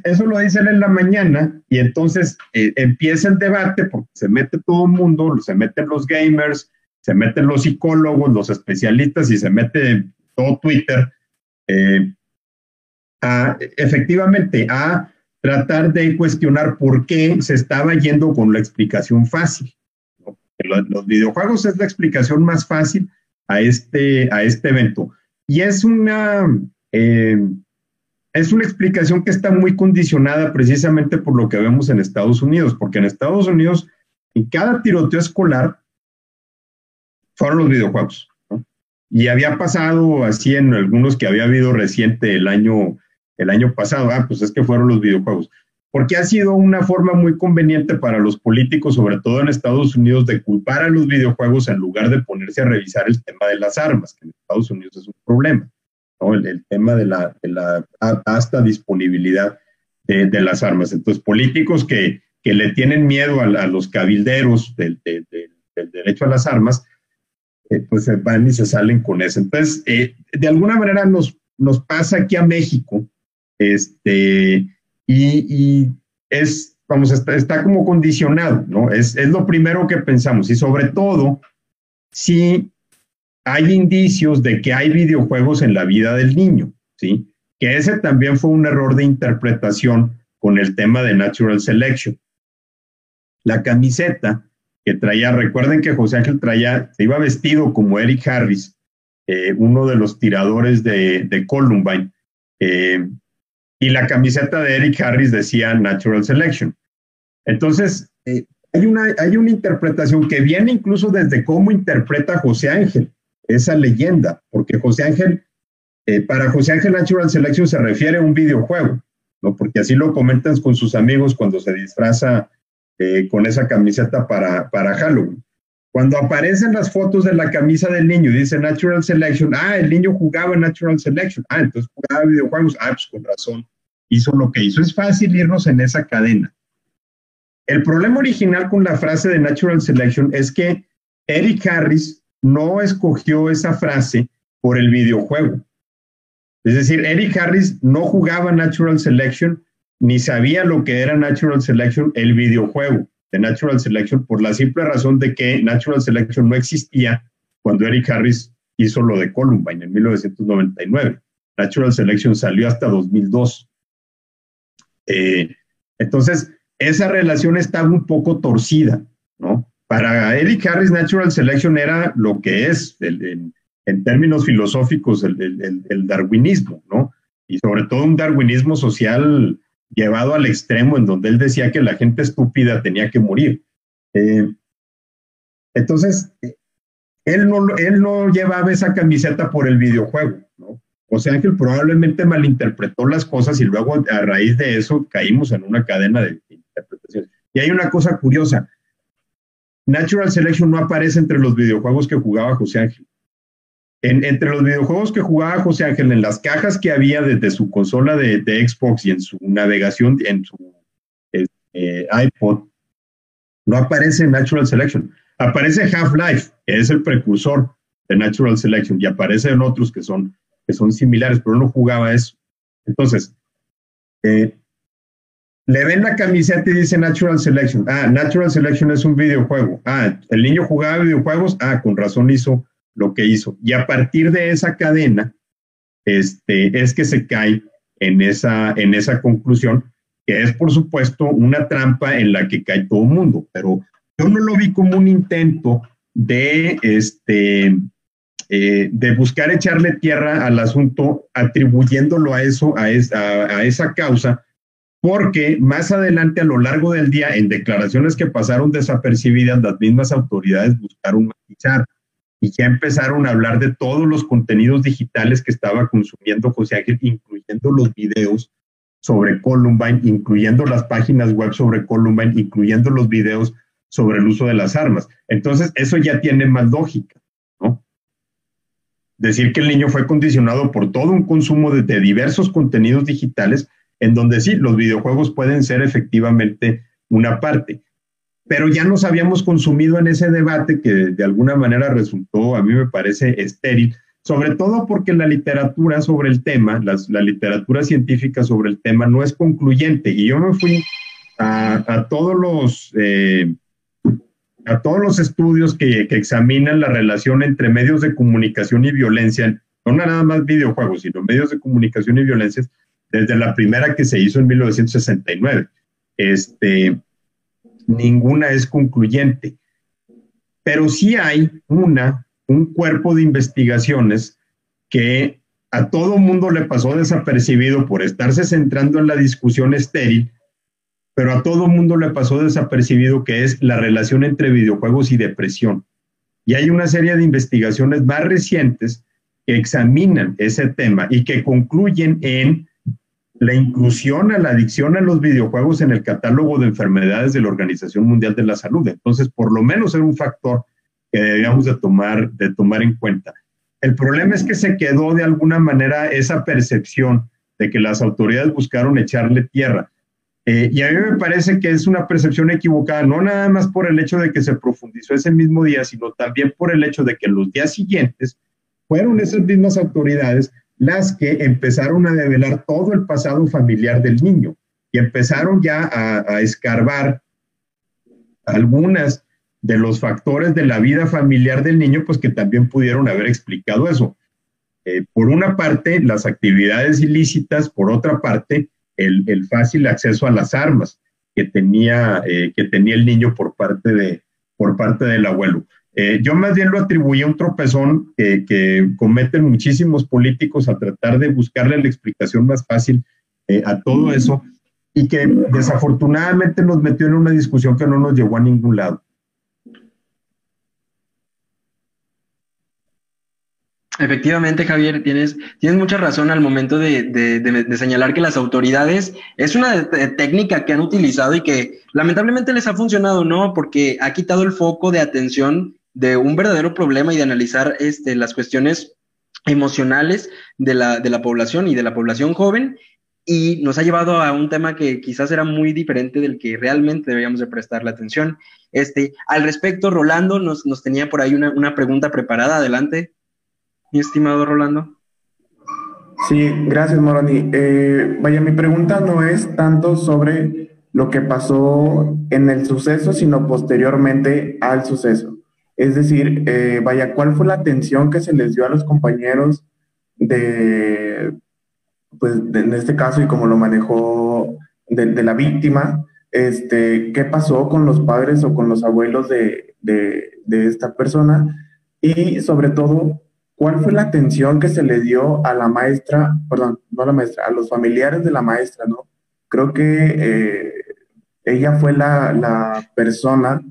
eso lo dicen en la mañana y entonces eh, empieza el debate porque se mete todo el mundo, se meten los gamers, se meten los psicólogos, los especialistas y se mete todo Twitter eh, a, efectivamente a tratar de cuestionar por qué se estaba yendo con la explicación fácil. Los videojuegos es la explicación más fácil a este, a este evento. Y es una, eh, es una explicación que está muy condicionada precisamente por lo que vemos en Estados Unidos, porque en Estados Unidos, en cada tiroteo escolar, fueron los videojuegos. Y había pasado así en algunos que había habido reciente el año, el año pasado, ah, pues es que fueron los videojuegos porque ha sido una forma muy conveniente para los políticos, sobre todo en Estados Unidos, de culpar a los videojuegos en lugar de ponerse a revisar el tema de las armas, que en Estados Unidos es un problema, ¿no? el, tema de la, hasta disponibilidad de, las armas. Entonces, políticos que, que le tienen miedo a, los cabilderos del, derecho a las armas, eh, pues van y se salen con eso. Entonces, eh, de alguna manera nos, nos pasa aquí a México, este y, es, vamos, está, está, como condicionado, ¿no? Es, es lo primero que pensamos y sobre todo si hay indicios de que hay videojuegos en la vida del niño, ¿sí? Que ese también fue un error de interpretación con el tema de Natural Selection. La camiseta que traía, recuerden que José Ángel traía, se iba vestido como Eric Harris, eh, uno de los tiradores de, de Columbine, eh, y la camiseta de Eric Harris decía Natural Selection. Entonces, eh, hay, una, hay una interpretación que viene incluso desde cómo interpreta José Ángel esa leyenda, porque José Ángel, eh, para José Ángel Natural Selection se refiere a un videojuego, ¿no? porque así lo comentan con sus amigos cuando se disfraza eh, con esa camiseta para, para Halloween. Cuando aparecen las fotos de la camisa del niño, dice Natural Selection, ah, el niño jugaba Natural Selection, ah, entonces jugaba videojuegos, ah, pues con razón, hizo lo que hizo. Es fácil irnos en esa cadena. El problema original con la frase de Natural Selection es que Eric Harris no escogió esa frase por el videojuego. Es decir, Eric Harris no jugaba Natural Selection ni sabía lo que era Natural Selection, el videojuego de Natural Selection, por la simple razón de que Natural Selection no existía cuando Eric Harris hizo lo de Columbine en 1999. Natural Selection salió hasta 2002. Eh, entonces, esa relación estaba un poco torcida, ¿no? Para Eric Harris, Natural Selection era lo que es, en, términos filosóficos, el, darwinismo, ¿no? Y sobre todo un darwinismo social llevado al extremo en donde él decía que la gente estúpida tenía que morir. Eh, entonces, él no, él no llevaba esa camiseta por el videojuego, ¿no? José Ángel probablemente malinterpretó las cosas y luego a raíz de eso caímos en una cadena de interpretaciones. Y hay una cosa curiosa. Natural Selection no aparece entre los videojuegos que jugaba José Ángel. Entre los videojuegos que jugaba José Ángel, en las cajas que había desde su consola de, Xbox y en su navegación, en su eh, iPod, no aparece Natural Selection. Aparece Half-Life, que es el precursor de Natural Selection, y aparece en otros que son que son similares, pero no jugaba eso. Entonces, eh, le ven la camiseta y dice Natural Selection. Ah, Natural Selection es un videojuego. Ah, el niño jugaba videojuegos. Ah, con razón hizo lo que hizo. Y a partir de esa cadena, este, es que se cae en esa, en esa conclusión, que es por supuesto una trampa en la que cae todo el mundo. Pero yo no lo vi como un intento de, este, eh, de buscar echarle tierra al asunto, atribuyéndolo a eso, a, a, esa causa, porque más adelante a lo largo del día, en declaraciones que pasaron desapercibidas, las mismas autoridades buscaron matizar y ya empezaron a hablar de todos los contenidos digitales que estaba consumiendo José Ángel, incluyendo los videos sobre Columbine, incluyendo las páginas web sobre Columbine, incluyendo los videos sobre el uso de las armas. Entonces, eso ya tiene más lógica decir que el niño fue condicionado por todo un consumo de, diversos contenidos digitales, en donde sí, los videojuegos pueden ser efectivamente una parte. Pero ya nos habíamos consumido en ese debate que de alguna manera resultó, a mí me parece, estéril, sobre todo porque la literatura sobre el tema, la literatura científica sobre el tema no es concluyente. Y yo me fui a, todos los... Eh, a todos los estudios que, examinan la relación entre medios de comunicación y violencia, no nada más videojuegos, sino medios de comunicación y violencia, desde la primera que se hizo en 1969. Este, ninguna es concluyente. pero sí hay una, un cuerpo de investigaciones que a todo mundo le pasó desapercibido por estarse centrando en la discusión estéril, pero a todo mundo le pasó desapercibido que es la relación entre videojuegos y depresión. Y hay una serie de investigaciones más recientes que examinan ese tema y que concluyen en la inclusión a la adicción a los videojuegos en el catálogo de enfermedades de la Organización Mundial de la Salud. Entonces, por lo menos era un factor que debíamos de tomar, de tomar en cuenta. El problema es que se quedó de alguna manera esa percepción de que las autoridades buscaron echarle tierra. Eh, y a mí me parece que es una percepción equivocada, no nada más por el hecho de que se profundizó ese mismo día, sino también por el hecho de que los días siguientes fueron esas mismas autoridades las que empezaron a develar todo el pasado familiar del niño y empezaron ya a, escarbar algunas de los factores de la vida familiar del niño, pues que también pudieron haber explicado eso. Eh, por una parte, las actividades ilícitas, por otra parte, el, fácil acceso a las armas que tenía, eh, que tenía el niño por parte, de, por parte del abuelo. Eh, yo más bien lo atribuí a un tropezón que, cometen muchísimos políticos a tratar de buscarle la explicación más fácil eh, a todo eso y que desafortunadamente nos metió en una discusión que no nos llevó a ningún lado. Efectivamente, Javier, tienes, tienes mucha razón al momento de, señalar que las autoridades es una técnica que han utilizado y que lamentablemente les ha funcionado, ¿no? Porque ha quitado el foco de atención de un verdadero problema y de analizar este, las cuestiones emocionales de la, de la población y de la población joven y nos ha llevado a un tema que quizás era muy diferente del que realmente deberíamos de prestarle atención. Este, al respecto, Rolando nos, nos tenía por ahí una, una pregunta preparada. Adelante mi estimado Rolando. Sí, gracias, Moroni. Eh, vaya, mi pregunta no es tanto sobre lo que pasó en el suceso, sino posteriormente al suceso. Es decir, eh, vaya, ¿cuál fue la atención que se les dio a los compañeros de, pues, en este caso y como lo manejó de, la víctima? Este, ¿Qué pasó con los padres o con los abuelos de, de esta persona? Y sobre todo, ¿Cuál fue la atención que se le dio a la maestra, perdón, no a la maestra, a los familiares de la maestra, ¿no? Creo que eh, ella fue la, persona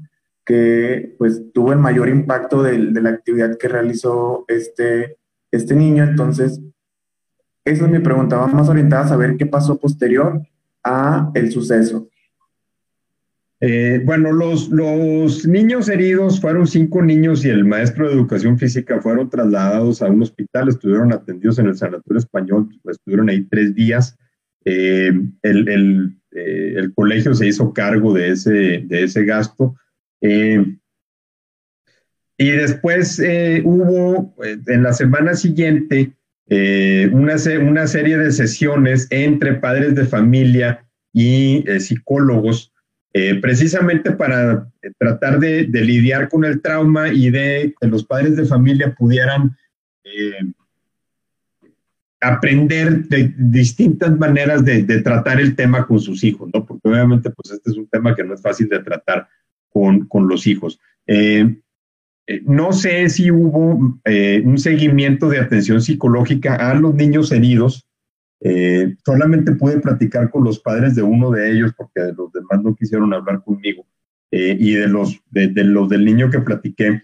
que pues tuvo el mayor impacto de, la actividad que realizó este, este niño. Entonces, esa es mi pregunta. Vamos orientada a saber qué pasó posterior a el suceso. Eh, bueno, los, los niños heridos fueron cinco niños y el maestro de educación física fueron trasladados a un hospital, estuvieron atendidos en el Sanatorio Español, pues, estuvieron ahí tres días. Eh, el, eh, el, colegio se hizo cargo de ese, de ese gasto. Y después hubo, en la semana siguiente, una, una serie de sesiones entre padres de familia y psicólogos eh, precisamente para eh, tratar de, lidiar con el trauma y de que los padres de familia pudieran eh, aprender de distintas maneras de, tratar el tema con sus hijos, ¿no? Porque obviamente, pues este es un tema que no es fácil de tratar con, con los hijos. no sé si hubo un seguimiento de atención psicológica a los niños heridos eh, solamente pude platicar con los padres de uno de ellos porque de los demás no quisieron hablar conmigo. Eh, y de los, de, los del niño que platiqué,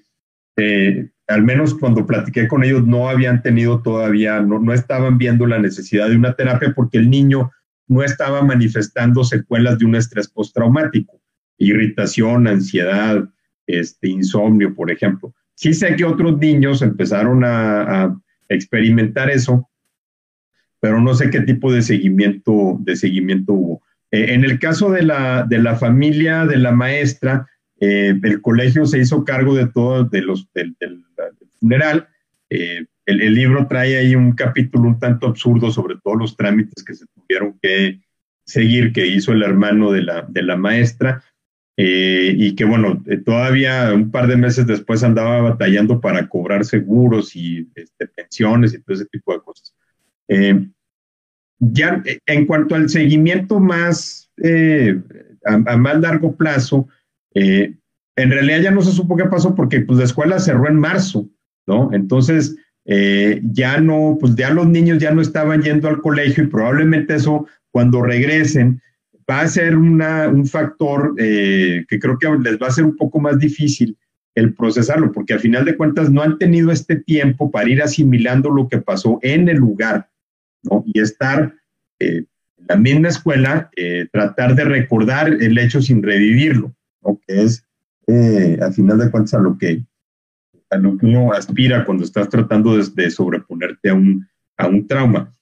eh, al menos cuando platiqué con ellos no habían tenido todavía, no, no estaban viendo la necesidad de una terapia porque el niño no estaba manifestando secuelas de un estrés postraumático, irritación, ansiedad, este, insomnio, por ejemplo. Sí sé que otros niños empezaron a, experimentar eso, pero no sé qué tipo de seguimiento, de seguimiento hubo. Eh, en el caso de la, de la familia de la maestra, eh, el colegio se hizo cargo de todo, de los, del, funeral. Eh, el, libro trae ahí un capítulo un tanto absurdo sobre todos los trámites que se tuvieron que seguir, que hizo el hermano de la, de la maestra. Y que bueno, todavía un par de meses después andaba batallando para cobrar seguros y este, pensiones y todo ese tipo de cosas. Ya eh, en cuanto al seguimiento más eh, a, más largo plazo, eh, en realidad ya no se supo qué pasó porque pues la escuela cerró en marzo, ¿no? Entonces, eh, ya no, pues ya los niños ya no estaban yendo al colegio y probablemente eso cuando regresen va a ser un factor eh, que creo que les va a ser un poco más difícil el procesarlo, porque al final de cuentas no han tenido este tiempo para ir asimilando lo que pasó en el lugar, ¿no? Y estar eh, en la misma escuela, eh, tratar de recordar el hecho sin revivirlo, ¿no? Que es, eh, al final de cuentas, a lo que, a lo que uno aspira cuando estás tratando de, de sobreponerte a un, a un trauma.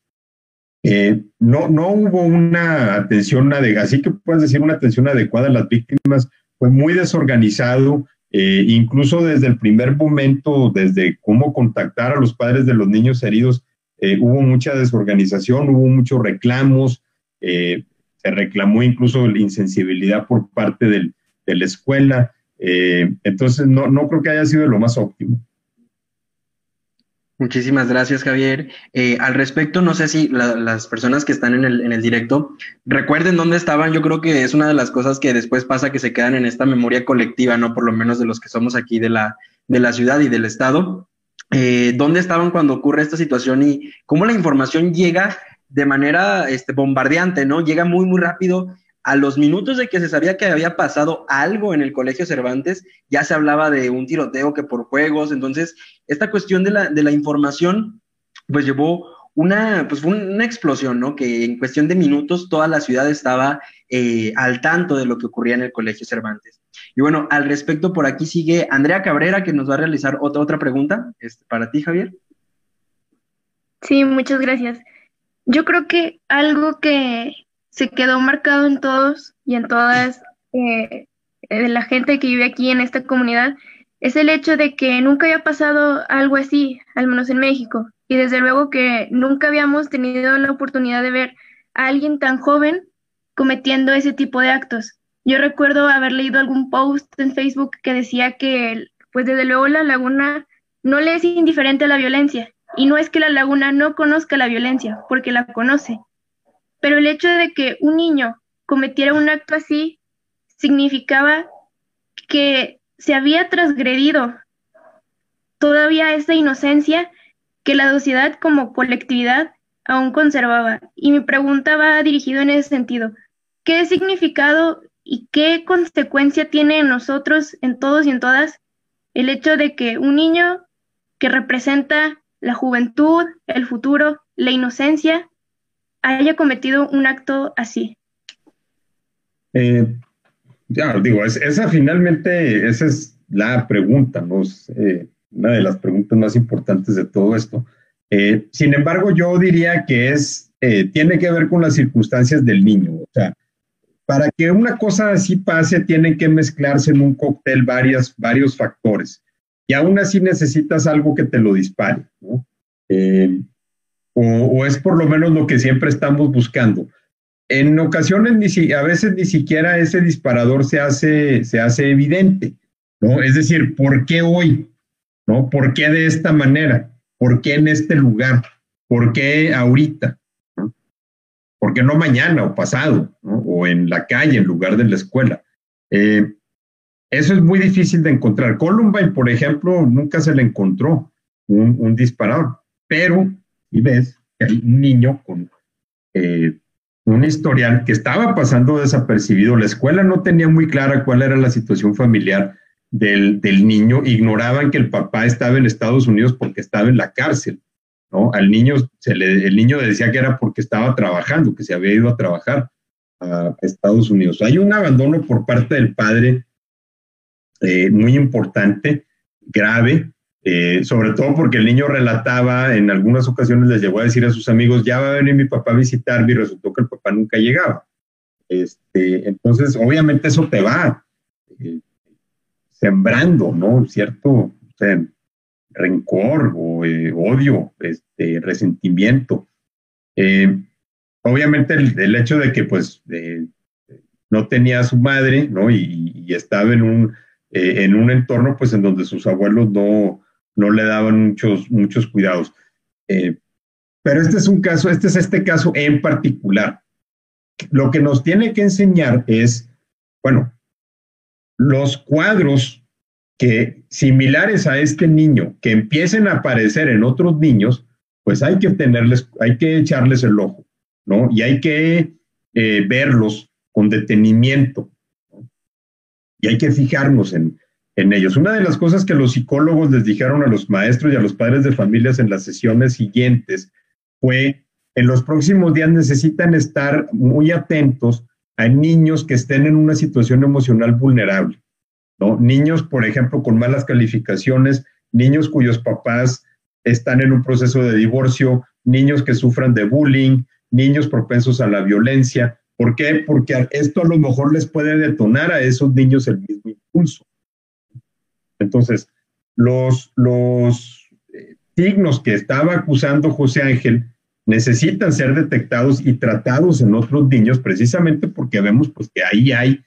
No, no hubo una atención adecuada, así que puedes decir una atención adecuada a las víctimas, fue muy desorganizado, eh, incluso desde el primer momento, desde cómo contactar a los padres de los niños heridos, eh, hubo mucha desorganización, hubo muchos reclamos, eh, se reclamó incluso la insensibilidad por parte de la escuela. entonces, no, no creo que haya sido lo más óptimo. Muchísimas gracias, Javier. Eh, al respecto, no sé si las personas que están en el, en el, directo recuerden dónde estaban. Yo creo que es una de las cosas que después pasa que se quedan en esta memoria colectiva, ¿no? Por lo menos de los que somos aquí de la, de la ciudad y del estado. Eh, ¿Dónde estaban cuando ocurre esta situación y cómo la información llega de manera este, bombardeante, ¿no? Llega muy, muy rápido a los minutos de que se sabía que había pasado algo en el Colegio Cervantes, ya se hablaba de un tiroteo que por juegos, entonces esta cuestión de la, de la información pues llevó una, pues fue una explosión, ¿no? Que en cuestión de minutos toda la ciudad estaba eh, al tanto de lo que ocurría en el Colegio Cervantes. Y bueno, al respecto, por aquí sigue Andrea Cabrera, que nos va a realizar otra, otra pregunta este, para ti, Javier. Sí, muchas gracias. Yo creo que algo que se quedó marcado en todos y en todas eh, la gente que vive aquí en esta comunidad es el hecho de que nunca había pasado algo así, al menos en México. Y desde luego que nunca habíamos tenido la oportunidad de ver a alguien tan joven cometiendo ese tipo de actos. Yo recuerdo haber leído algún post en Facebook que decía que, pues desde luego la laguna no le es indiferente a la violencia. Y no es que la laguna no conozca la violencia, porque la conoce, pero el hecho de que un niño cometiera un acto así significaba que se había transgredido todavía esa inocencia que la sociedad como colectividad aún conservaba. Y mi pregunta va dirigida en ese sentido. ¿Qué significado y qué consecuencia tiene en nosotros, en todos y en todas, el hecho de que un niño que representa la juventud, el futuro, la inocencia, haya cometido un acto así? Eh, ya, digo, esa finalmente, esa es la pregunta, ¿no? Es, eh, una de las preguntas más importantes de todo esto. Eh, sin embargo, yo diría que es, tiene que ver con las circunstancias del niño. O sea, para que una cosa así pase, tienen que mezclarse en un cóctel varias, varios factores. Y aún así necesitas algo que te lo dispare, ¿no? O, es por lo menos lo que siempre estamos buscando. En ocasiones, ni a veces ni siquiera ese disparador se hace, se hace evidente, ¿no? Es decir, ¿por qué hoy? ¿No? ¿Por qué de esta manera? ¿Por qué en este lugar? ¿Por qué ahorita? ¿Por qué no mañana o pasado? O en la calle en lugar de la escuela. Eh, eso es muy difícil de encontrar. Columbine, por ejemplo, nunca se le encontró un, un disparador, pero y ves que hay un niño con eh, un historial que estaba pasando desapercibido. La escuela no tenía muy clara cuál era la situación familiar del, niño. Ignoraban que el papá estaba en Estados Unidos porque estaba en la cárcel. ¿no? Al niño, se le, el niño decía que era porque estaba trabajando, que se había ido a trabajar a Estados Unidos. Hay un abandono por parte del padre eh, muy importante, grave, eh, sobre todo porque el niño relataba, en algunas ocasiones les llegó a decir a sus amigos, ya va a venir mi papá a visitarme y resultó que el papá nunca llegaba. Este, entonces, obviamente eso te va eh, sembrando, ¿no? Cierto rencor o eh, odio, este, resentimiento. obviamente el, hecho de que pues no tenía a su madre, ¿no? Y, y estaba en un, en un entorno pues en donde sus abuelos no, no le daban muchos, muchos cuidados. Eh, pero este es un caso, este es este caso en particular. Lo que nos tiene que enseñar es, bueno, los cuadros que similares a este niño que empiecen a aparecer en otros niños, pues hay que tenerles, hay que echarles el ojo, ¿no? Y hay que eh, verlos con detenimiento. Y hay que fijarnos en, en ellos. Una de las cosas que los psicólogos les dijeron a los maestros y a los padres de familias en las sesiones siguientes fue, en los próximos días necesitan estar muy atentos a niños que estén en una situación emocional vulnerable. ¿no? Niños, por ejemplo, con malas calificaciones, niños cuyos papás están en un proceso de divorcio, niños que sufran de bullying, niños propensos a la violencia. ¿Por qué? Porque esto a lo mejor les puede detonar a esos niños el mismo impulso. Entonces, los, los eh, signos que estaba acusando José Ángel necesitan ser detectados y tratados en otros niños precisamente porque vemos pues, que ahí hay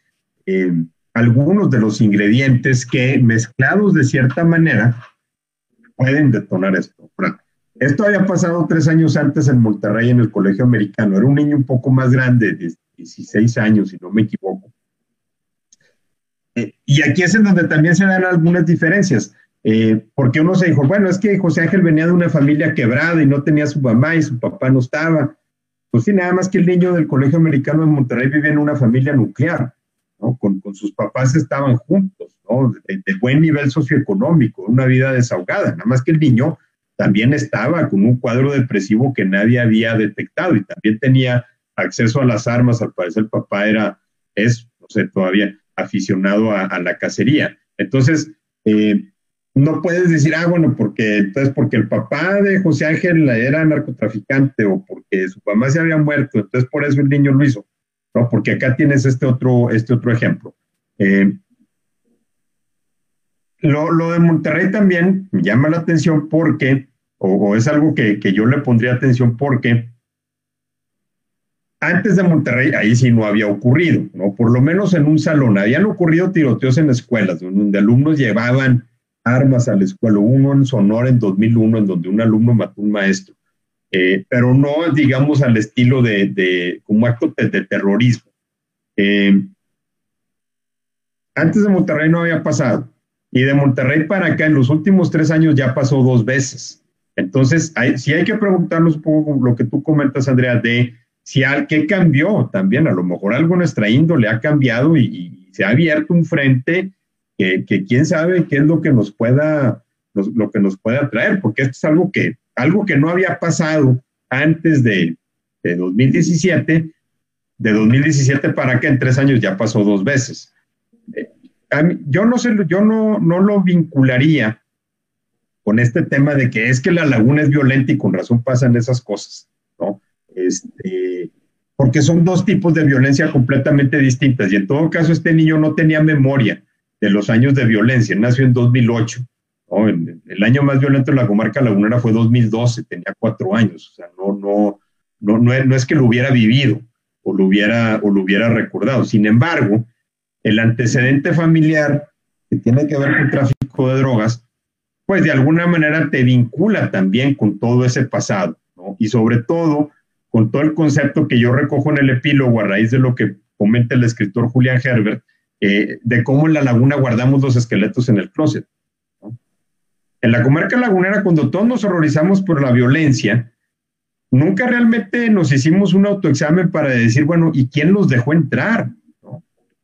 eh, algunos de los ingredientes que mezclados de cierta manera pueden detonar esto. Esto había pasado tres años antes en Monterrey en el colegio americano. Era un niño un poco más grande, de 16 años, si no me equivoco. Y aquí es en donde también se dan algunas diferencias. Eh, porque uno se dijo, bueno, es que José Ángel venía de una familia quebrada y no tenía su mamá y su papá no estaba. Pues sí, nada más que el niño del Colegio Americano de Monterrey vivía en una familia nuclear. Con, sus papás estaban juntos, De, buen nivel socioeconómico, una vida desahogada, nada más que el niño también estaba con un cuadro depresivo que nadie había detectado y también tenía acceso a las armas, al parecer el papá era, es, no sé, todavía aficionado a, la cacería. Entonces, eh, no puedes decir, ah, bueno, porque entonces porque el papá de José Ángel era narcotraficante o porque su mamá se había muerto, entonces por eso el niño lo hizo. ¿no? Porque acá tienes este otro, este otro ejemplo. Eh, lo, de Monterrey también llama la atención porque, o, es algo que, yo le pondría atención porque antes de Monterrey ahí sí no había ocurrido, ¿no? Por lo menos en un salón habían ocurrido tiroteos en escuelas donde alumnos llevaban armas a la escuela. Uno en Sonora en 2001 en donde un alumno mató un maestro. Eh, pero no, digamos, al estilo de, como acto de, terrorismo. Eh, antes de Monterrey no había pasado. Y de Monterrey para acá, en los últimos tres años ya pasó dos veces. Entonces, hay, sí hay que preguntarnos un poco lo que tú comentas, Andrea, de si al, qué cambió también. A lo mejor algo nuestra índole ha cambiado y, se ha abierto un frente que, quién sabe qué es lo que nos pueda, lo que nos pueda traer, porque esto es algo que algo que no había pasado antes de, 2017, de 2017 para acá en tres años ya pasó dos veces. Eh, yo no sé, yo no, no lo vincularía con este tema de que es que la laguna es violenta y con razón pasan esas cosas, ¿no? Este, porque son dos tipos de violencia completamente distintas y en todo caso este niño no tenía memoria de los años de violencia, nació en 2008 el año más violento en la comarca lagunera fue 2012, tenía cuatro años, o sea, no, no, no, no, es, que lo hubiera vivido o lo hubiera, o lo hubiera recordado. Sin embargo, el antecedente familiar que tiene que ver con tráfico de drogas, pues de alguna manera te vincula también con todo ese pasado, ¿no? Y sobre todo con todo el concepto que yo recojo en el epílogo a raíz de lo que comenta el escritor Julián Herbert, eh, de cómo en la laguna guardamos los esqueletos en el closet. En la comarca lagunera, cuando todos nos horrorizamos por la violencia, nunca realmente nos hicimos un autoexamen para decir, bueno, ¿y quién los dejó entrar?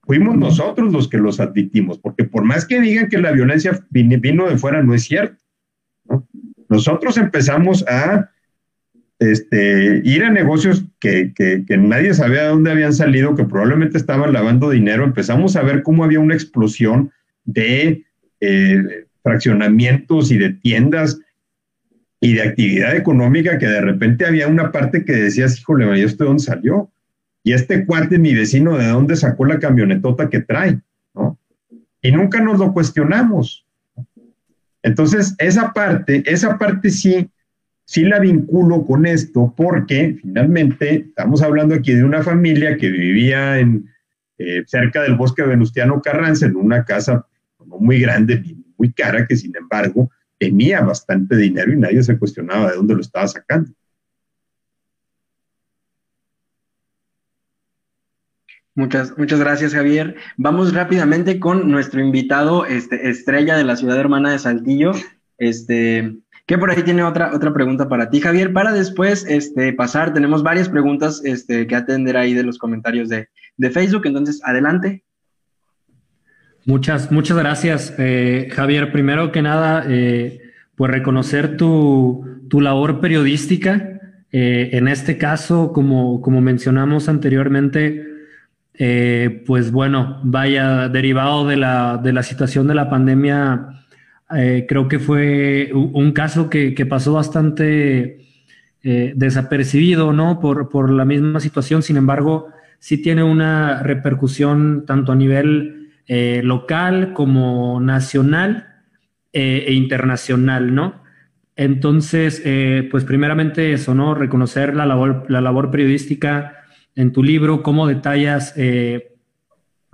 Fuimos nosotros los que los admitimos, porque por más que digan que la violencia vino de fuera, no es cierto. Nosotros empezamos a este, ir a negocios que, nadie sabía de dónde habían salido, que probablemente estaban lavando dinero. Empezamos a ver cómo había una explosión de eh, fraccionamientos y de tiendas y de actividad económica que de repente había una parte que decías, híjole, ¿y esto de dónde salió? Y este cuate, mi vecino, ¿de dónde sacó la camionetota que trae? ¿no? Y nunca nos lo cuestionamos. Entonces, esa parte, esa parte sí, sí la vinculo con esto porque finalmente estamos hablando aquí de una familia que vivía en, eh, cerca del bosque Venustiano Carranza, en una casa muy grande, muy cara que sin embargo tenía bastante dinero y nadie se cuestionaba de dónde lo estaba sacando. Muchas, muchas gracias, Javier. Vamos rápidamente con nuestro invitado, este, estrella de la ciudad hermana de Saltillo, este, que por ahí tiene otra, otra pregunta para ti, Javier. Para después este, pasar, tenemos varias preguntas este, que atender ahí de los comentarios de, de Facebook. Entonces, adelante. Muchas, muchas gracias, eh, Javier. Primero que nada, eh, pues reconocer tu, tu labor periodística. Eh, en este caso, como, como mencionamos anteriormente, pues bueno, vaya, derivado de la, de la situación de la pandemia, eh, creo que fue un caso que, pasó bastante eh, desapercibido, ¿no? Por, por, la misma situación, sin embargo, sí tiene una repercusión tanto a nivel local como nacional e internacional, ¿no? Entonces, pues primeramente eso, ¿no? Reconocer la labor, la labor periodística en tu libro, cómo detallas eh,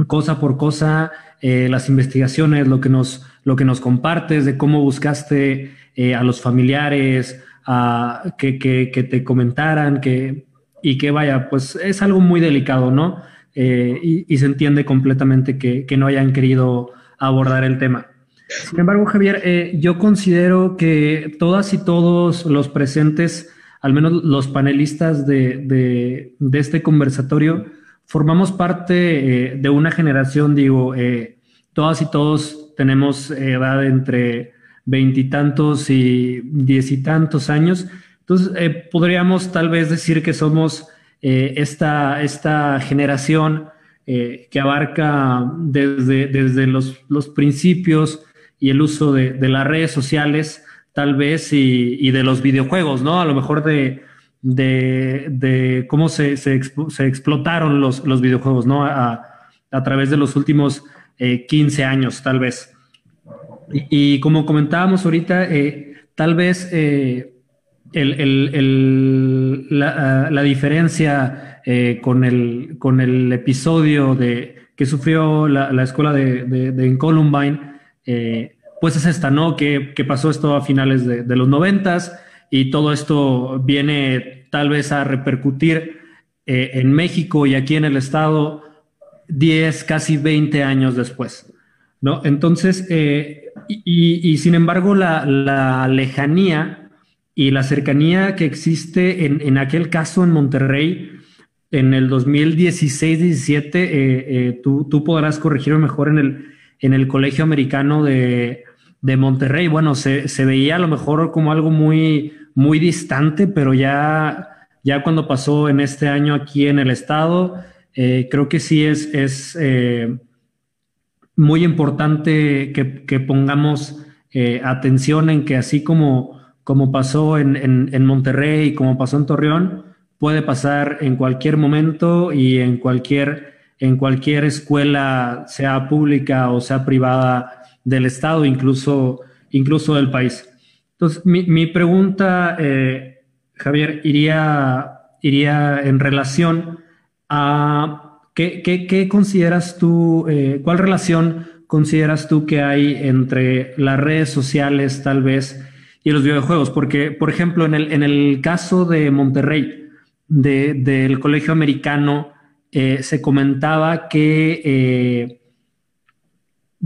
cosa por cosa eh, las investigaciones, lo que, nos, lo que nos compartes, de cómo buscaste eh, a los familiares, a, que, que, te comentaran, que, y que vaya, pues es algo muy delicado, ¿no? Y, y, se entiende completamente que, que, no hayan querido abordar el tema. Sin embargo, Javier, yo considero que todas y todos los presentes al menos los panelistas de, este conversatorio, formamos parte eh, de una generación, digo, eh, todas y todos tenemos edad entre veintitantos y diez y tantos años. Entonces, eh, podríamos tal vez decir que somos esta, esta generación que abarca desde, desde los, los, principios y el uso de, de las redes sociales tal vez, y, de los videojuegos, ¿no? A lo mejor de, de, cómo se, se, explotaron los, los, videojuegos, ¿no? A, través de los últimos 15 eh, años, tal vez. Y, como comentábamos ahorita, eh, tal vez eh, el, la, diferencia con, el, con el episodio de, que sufrió la, escuela de, de, de Columbine, pues es esta, ¿no? Que, pasó esto a finales de, los noventas y todo esto viene tal vez a repercutir eh, en México y aquí en el Estado 10, casi 20 años después, ¿no? Entonces, eh, y, sin embargo, la, lejanía y la cercanía que existe en, aquel caso en Monterrey, en el 2016-17, eh, tú, tú, podrás corregirme mejor en el, en el Colegio Americano de, de Monterrey, bueno, se, veía a lo mejor como algo muy, muy distante, pero ya, ya cuando pasó en este año aquí en el estado, eh, creo que sí es, es eh, muy importante que, pongamos eh, atención en que así como, como pasó en, en, en Monterrey, como pasó en Torreón, puede pasar en cualquier momento y en cualquier, en cualquier escuela, sea pública o sea privada del Estado, incluso, incluso del país. Entonces, mi, pregunta, eh, Javier, iría, iría en relación a qué, consideras tú, eh, cuál relación consideras tú que hay entre las redes sociales, tal vez, y los videojuegos? Porque, por ejemplo, en el, caso de Monterrey, del colegio americano, eh, se comentaba que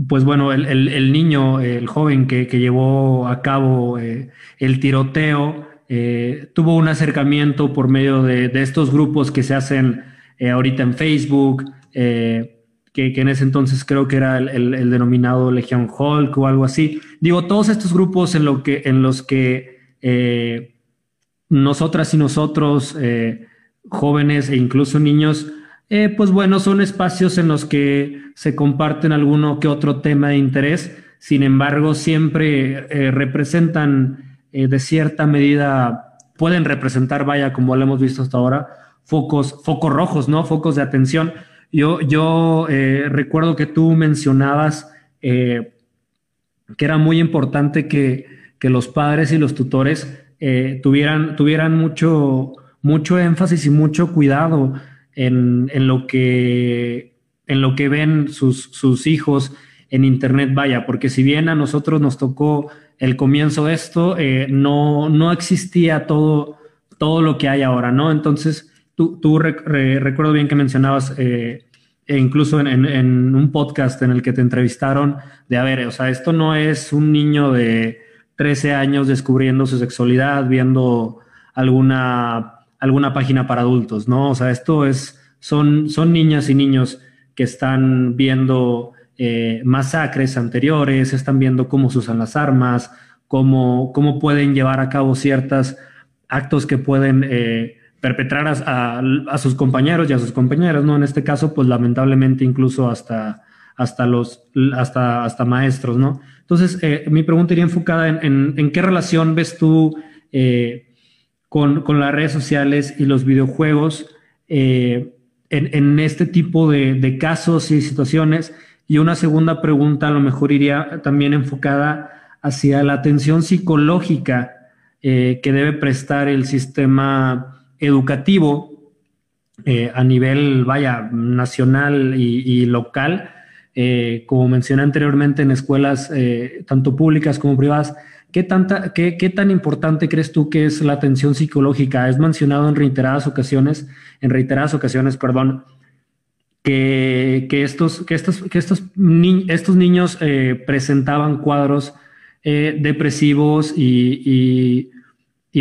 pues bueno, el, niño, el joven que, llevó a cabo eh, el tiroteo, eh, tuvo un acercamiento por medio de, estos grupos que se hacen eh, ahorita en Facebook, que, en ese entonces creo que era el, denominado Legion Hulk o algo así. Digo, todos estos grupos en, que, en los que nosotras y nosotros, jóvenes e incluso niños, pues bueno, son espacios en los que se comparten alguno que otro tema de interés, sin embargo, siempre eh, representan eh, de cierta medida, pueden representar, vaya, como lo hemos visto hasta ahora, focos, focos rojos, ¿no? Focos de atención. Yo, yo eh, recuerdo que tú mencionabas que era muy importante que, que, los padres y los tutores tuvieran, tuvieran mucho, mucho énfasis y mucho cuidado en, en lo que en lo que ven sus, sus hijos en Internet, vaya, porque si bien a nosotros nos tocó el comienzo de esto, eh, no, no existía todo, todo lo que hay ahora, ¿no? Entonces, tú, tú recuerdo bien que mencionabas eh, e incluso en, un podcast en el que te entrevistaron, de, a ver, o sea, esto no es un niño de 13 años descubriendo su sexualidad, viendo alguna, alguna página para adultos, ¿no? O sea, esto es, son, son niñas y niños que están viendo eh, masacres anteriores, están viendo cómo se usan las armas, cómo, cómo pueden llevar a cabo ciertos actos que pueden... Eh, perpetrar a, sus compañeros y a sus compañeras, ¿no? En este caso, pues lamentablemente incluso hasta, hasta los, hasta, hasta maestros, ¿no? Entonces, eh, mi pregunta iría enfocada en, qué relación ves tú eh, con, las redes sociales y los videojuegos eh, en, este tipo de, casos y situaciones. Y una segunda pregunta a lo mejor iría también enfocada hacia la atención psicológica que debe prestar el sistema educativo eh, a nivel, vaya, nacional y, local, eh, como mencioné anteriormente, en escuelas eh, tanto públicas como privadas, ¿qué, tanta, qué, tan importante crees tú que es la atención psicológica? Es mencionado en reiteradas ocasiones, en reiteradas ocasiones, perdón, que, estos, que estos, que estos, estos niños presentaban cuadros depresivos y y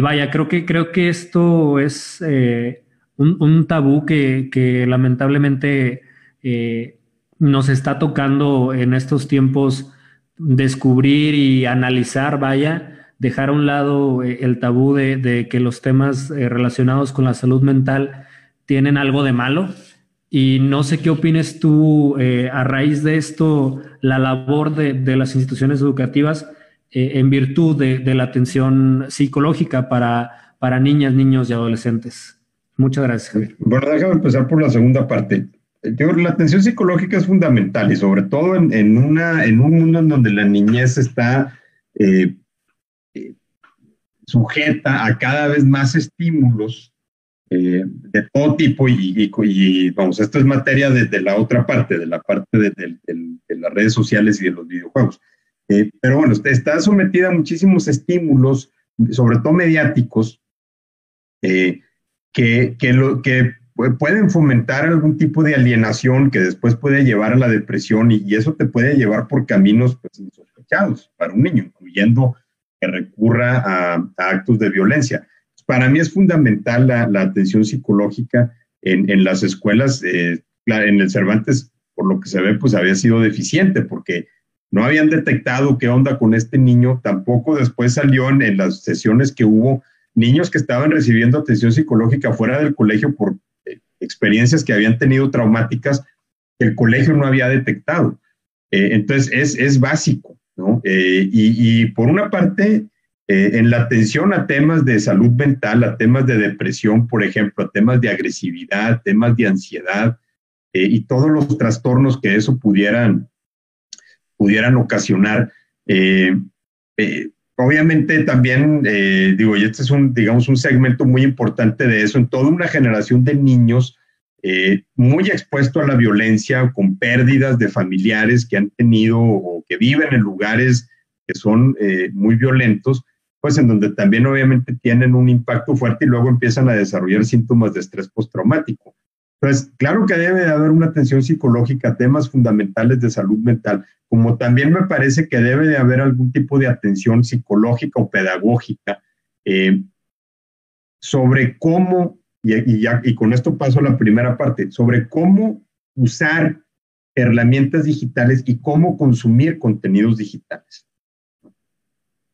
vaya, creo que, creo que esto es eh, un, tabú que, lamentablemente eh, nos está tocando en estos tiempos descubrir y analizar, vaya, dejar a un lado eh, el tabú de, que los temas relacionados con la salud mental tienen algo de malo. Y no sé qué opines tú a raíz de esto, la labor de, de las instituciones educativas eh, en virtud de, la atención psicológica para, para niñas, niños y adolescentes. Muchas gracias, Javier. Bueno, déjame empezar por la segunda parte. la atención psicológica es fundamental y sobre todo en, una, en un mundo en donde la niñez está eh, eh, sujeta a cada vez más estímulos de todo tipo y, vamos, esto es materia de, la otra parte, de la parte de, de, las redes sociales y de los videojuegos. Eh, pero bueno, está sometida a muchísimos estímulos, sobre todo mediáticos, eh, que, que, lo, que pueden fomentar algún tipo de alienación que después puede llevar a la depresión y, eso te puede llevar por caminos pues, insospechados para un niño, incluyendo que recurra a, actos de violencia. Para mí es fundamental la, atención psicológica en, en las escuelas. Eh, en el Cervantes, por lo que se ve, pues había sido deficiente porque no habían detectado qué onda con este niño, tampoco después salió en, las sesiones que hubo niños que estaban recibiendo atención psicológica fuera del colegio por eh, experiencias que habían tenido traumáticas que el colegio no había detectado. Eh, entonces es, básico, ¿no? Eh, y, por una parte, en la atención a temas de salud mental, a temas de depresión, por ejemplo, a temas de agresividad, temas de ansiedad y todos los trastornos que eso pudieran pudieran ocasionar. Eh, eh, obviamente también, eh, digo, y este es un, digamos, un segmento muy importante de eso, en toda una generación de niños muy expuesto a la violencia, con pérdidas de familiares que han tenido o que viven en lugares que son muy violentos, pues en donde también obviamente tienen un impacto fuerte y luego empiezan a desarrollar síntomas de estrés postraumático. Entonces, claro que debe de haber una atención psicológica a temas fundamentales de salud mental, como también me parece que debe de haber algún tipo de atención psicológica o pedagógica eh, sobre cómo, y, ya, y con esto paso a la primera parte, sobre cómo usar herramientas digitales y cómo consumir contenidos digitales.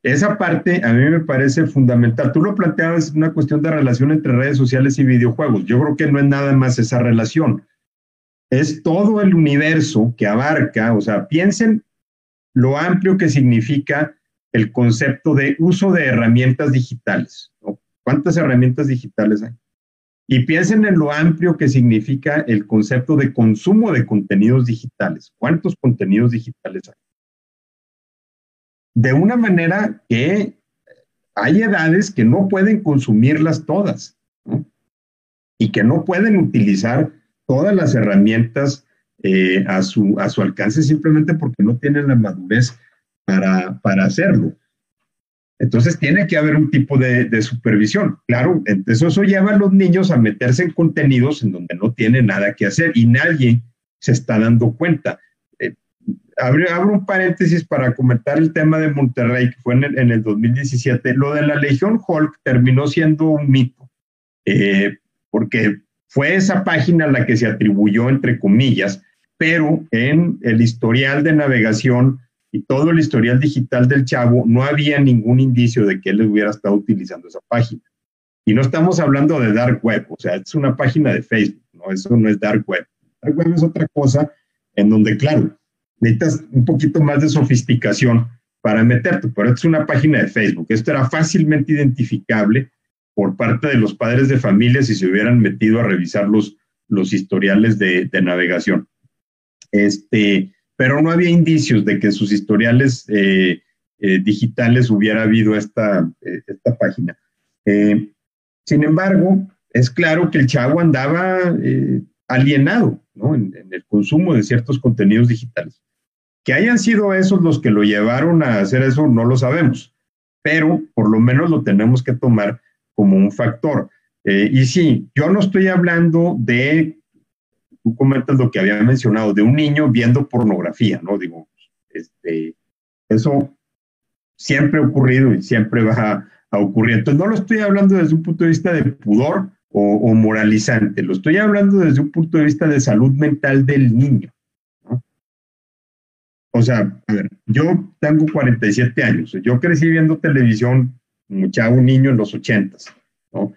Esa parte a mí me parece fundamental. Tú lo planteabas, una cuestión de relación entre redes sociales y videojuegos. Yo creo que no es nada más esa relación. Es todo el universo que abarca, o sea, piensen lo amplio que significa el concepto de uso de herramientas digitales. ¿Cuántas herramientas digitales hay? Y piensen en lo amplio que significa el concepto de consumo de contenidos digitales. ¿Cuántos contenidos digitales hay? De una manera que hay edades que no pueden consumirlas todas y que no pueden utilizar todas las herramientas eh, a, su, a su alcance simplemente porque no tienen la madurez para, hacerlo. Entonces tiene que haber un tipo de, supervisión. Claro, entonces eso lleva a los niños a meterse en contenidos en donde no tienen nada que hacer y nadie se está dando cuenta. Eh, abro, un paréntesis para comentar el tema de Monterrey, que fue en el, en el 2017. Lo de la Legión Hulk terminó siendo un mito, eh, porque fue esa página la que se atribuyó, entre comillas, pero en el historial de navegación y todo el historial digital del chavo, no había ningún indicio de que él hubiera estado utilizando esa página. Y no estamos hablando de dark web, o sea, es una página de Facebook, ¿no? Eso no es dark web. Dark web es otra cosa en donde, claro, necesitas un poquito más de sofisticación para meterte, pero es una página de Facebook. Esto era fácilmente identificable por parte de los padres de familia si se hubieran metido a revisar los, historiales de, de navegación. Este, pero no había indicios de que en sus historiales eh, eh, digitales hubiera habido esta, eh, esta página. sin embargo, es claro que el chavo andaba alienado ¿no? en, en, el consumo de ciertos contenidos digitales. Que hayan sido esos los que lo llevaron a hacer eso, no lo sabemos, pero por lo menos lo tenemos que tomar como un factor. y sí, yo no estoy hablando de tú comentas lo que había mencionado, de un niño viendo pornografía, ¿no? Digo, este, eso siempre ha ocurrido y siempre va a, ocurrir. Entonces, no lo estoy hablando desde un punto de vista de pudor o, moralizante, lo estoy hablando desde un punto de vista de salud mental del niño. O sea, a ver, yo tengo 47 años, yo crecí viendo televisión como chavo niño en los 80, ¿no?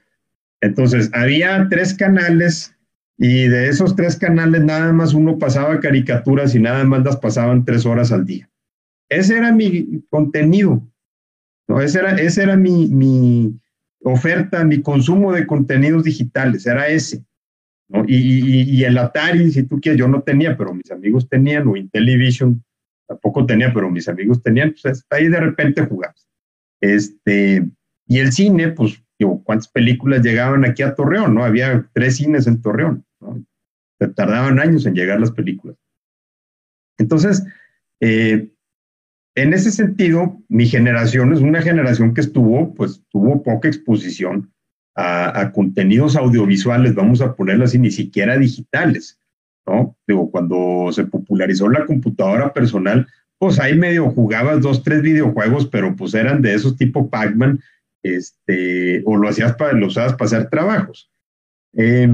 Entonces, había tres canales y de esos tres canales nada más uno pasaba caricaturas y nada más las pasaban tres horas al día. Ese era mi contenido, ¿no? Ese era, ese era mi, mi oferta, mi consumo de contenidos digitales, era ese. ¿no? Y, y, y, el Atari, si tú quieres, yo no tenía, pero mis amigos tenían, o Intellivision tampoco tenía, pero mis amigos tenían, pues ahí de repente jugabas. Este, y el cine, pues, digo, ¿cuántas películas llegaban aquí a Torreón? ¿No? Había tres cines en Torreón tardaban años en llegar las películas. Entonces, eh, en ese sentido, mi generación es una generación que estuvo, pues tuvo poca exposición a, contenidos audiovisuales, vamos a ponerlo así, ni siquiera digitales, ¿no? Digo, cuando se popularizó la computadora personal, pues ahí medio jugabas dos, tres videojuegos, pero pues eran de esos tipo Pac-Man, este, o lo hacías para, lo usabas para hacer trabajos. Eh,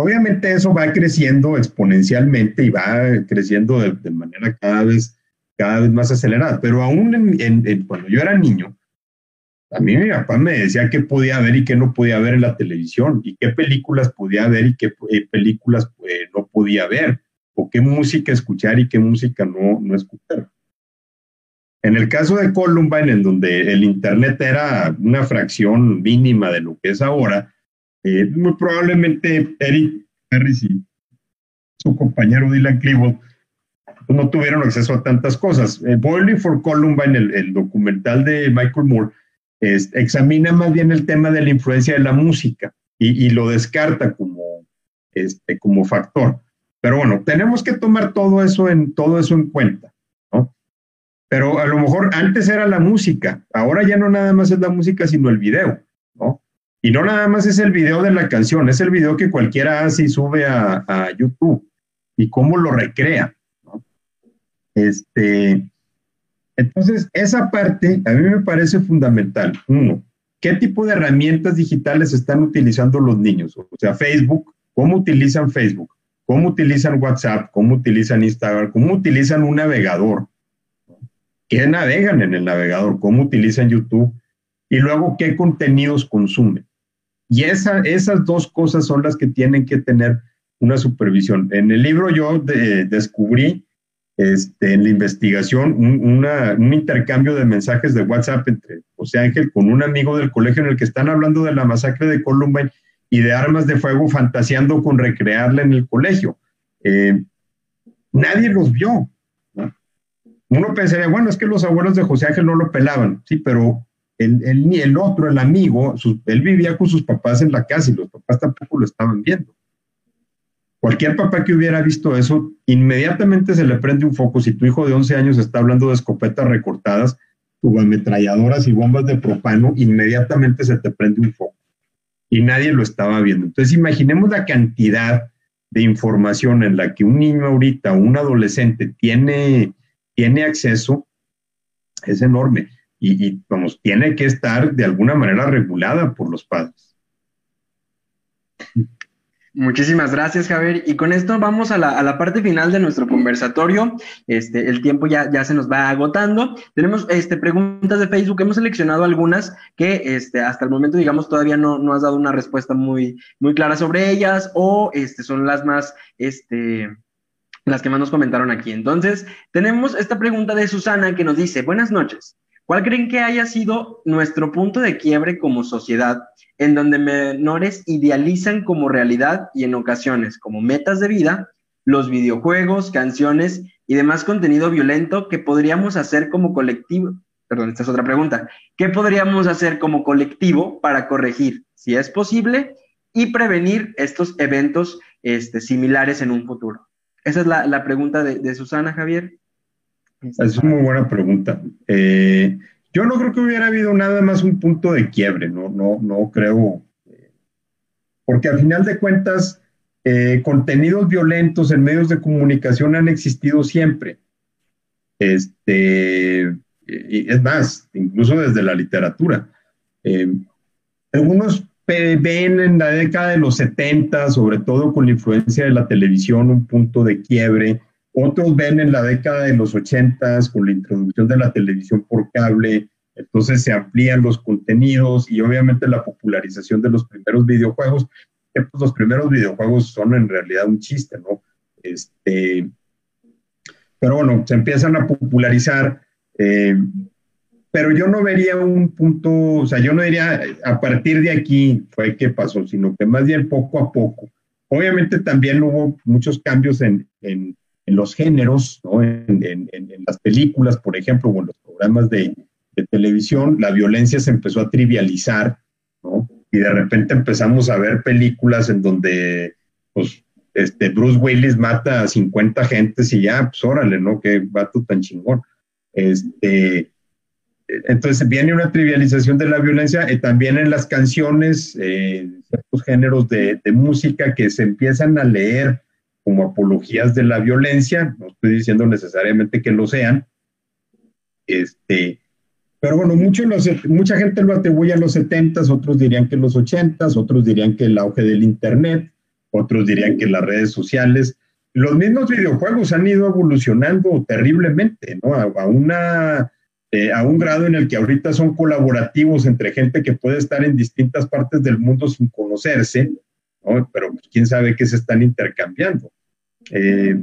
Obviamente eso va creciendo exponencialmente y va creciendo de, manera cada vez, cada vez más acelerada. Pero aún en, cuando yo era niño, a mí mi papá me decía qué podía ver y qué no podía ver en la televisión, y qué películas podía ver y qué eh, películas eh, no podía ver, o qué música escuchar y qué música no, no escuchar. En el caso de Columbine, en donde el Internet era una fracción mínima de lo que es ahora, eh, muy probablemente Eric Harris y su compañero Dylan Klebold no tuvieron acceso a tantas cosas. Eh, Boiling for Columbine, el, el, documental de Michael Moore, examina más bien el tema de la influencia de la música y, lo descarta como, este, como factor. Pero bueno, tenemos que tomar todo eso en, todo eso en cuenta. ¿no? Pero a lo mejor antes era la música, ahora ya no nada más es la música, sino el video. ¿no? Y no nada más es el video de la canción, es el video que cualquiera hace y sube a, YouTube y cómo lo recrea. Este, entonces, esa parte a mí me parece fundamental. Uno, ¿qué tipo de herramientas digitales están utilizando los niños? O sea, Facebook, ¿cómo utilizan Facebook? ¿Cómo utilizan WhatsApp? ¿Cómo utilizan Instagram? ¿Cómo utilizan un navegador? ¿Qué navegan en el navegador? ¿Cómo utilizan YouTube? Y luego, ¿qué contenidos consumen? Y esa, esas dos cosas son las que tienen que tener una supervisión. En el libro yo descubrí este, en la investigación un, un, intercambio de mensajes de WhatsApp entre José Ángel con un amigo del colegio en el que están hablando de la masacre de Columbine y de armas de fuego fantaseando con recrearla en el colegio. Eh, nadie los vio. Uno pensaría, bueno, es que los abuelos de José Ángel no lo pelaban, sí, pero el, el, el otro, el amigo, él vivía con sus papás en la casa y los papás tampoco lo estaban viendo. Cualquier papá que hubiera visto eso, inmediatamente se le prende un foco. Si tu hijo de 11 años está hablando de escopetas recortadas, ametralladoras y bombas de propano, inmediatamente se te prende un foco. Y nadie lo estaba viendo. Entonces, imaginemos la cantidad de información en la que un niño ahorita, un adolescente tiene, tiene acceso, es enorme. Y, y vamos, tiene que estar de alguna manera regulada por los padres. Muchísimas gracias, Javier. Y con esto vamos a la, a la, parte final de nuestro conversatorio. Este, el tiempo ya, ya se nos va agotando. Tenemos este, preguntas de Facebook. Hemos seleccionado algunas que este, hasta el momento, digamos, todavía no, no has dado una respuesta muy, muy clara sobre ellas o este, son las más, este, las que más nos comentaron aquí. Entonces, tenemos esta pregunta de Susana que nos dice, buenas noches. ¿Cuál creen que haya sido nuestro punto de quiebre como sociedad en donde menores idealizan como realidad y en ocasiones como metas de vida los videojuegos, canciones y demás contenido violento que podríamos hacer como colectivo? Perdón, esta es otra pregunta. ¿Qué podríamos hacer como colectivo para corregir, si es posible, y prevenir estos eventos este, similares en un futuro? Esa es la, pregunta de Susana, Javier. Es una muy buena pregunta. Eh, yo no creo que hubiera habido nada más un punto de quiebre, no, no, no creo, porque al final de cuentas, eh, contenidos violentos en medios de comunicación han existido siempre. Este, es más, incluso desde la literatura. Eh, algunos ven en la década de los 70, sobre todo con la influencia de la televisión, un punto de quiebre otros ven en la década de los 80 con la introducción de la televisión por cable, entonces se amplían los contenidos y obviamente la popularización de los primeros videojuegos, que pues los primeros videojuegos son en realidad un chiste, ¿no? Este, pero bueno, se empiezan a popularizar, eh, pero yo no vería un punto, o sea, yo no diría a partir de aquí fue que pasó, sino que más bien poco a poco. Obviamente también hubo muchos cambios en, en en los géneros, ¿no? en, en, en, las películas, por ejemplo, o en los programas de, de, televisión, la violencia se empezó a trivializar. Y de repente empezamos a ver películas en donde, pues, este, Bruce Willis mata a 50 gentes y ya, pues, órale, ¿no? Qué vato tan chingón. Este, entonces viene una trivialización de la violencia también en las canciones, eh, ciertos géneros de música que se empiezan a leer como apologías de la violencia, no estoy diciendo necesariamente que lo sean, este, pero bueno, mucho mucha gente lo atribuye a los 70 otros dirían que los 80 otros dirían que el auge del Internet, otros dirían que las redes sociales, los mismos videojuegos han ido evolucionando terriblemente, ¿no? A, a una, eh, a un grado en el que ahorita son colaborativos entre gente que puede estar en distintas partes del mundo sin conocerse, ¿no? Pero pues, quién sabe qué se están intercambiando. Eh,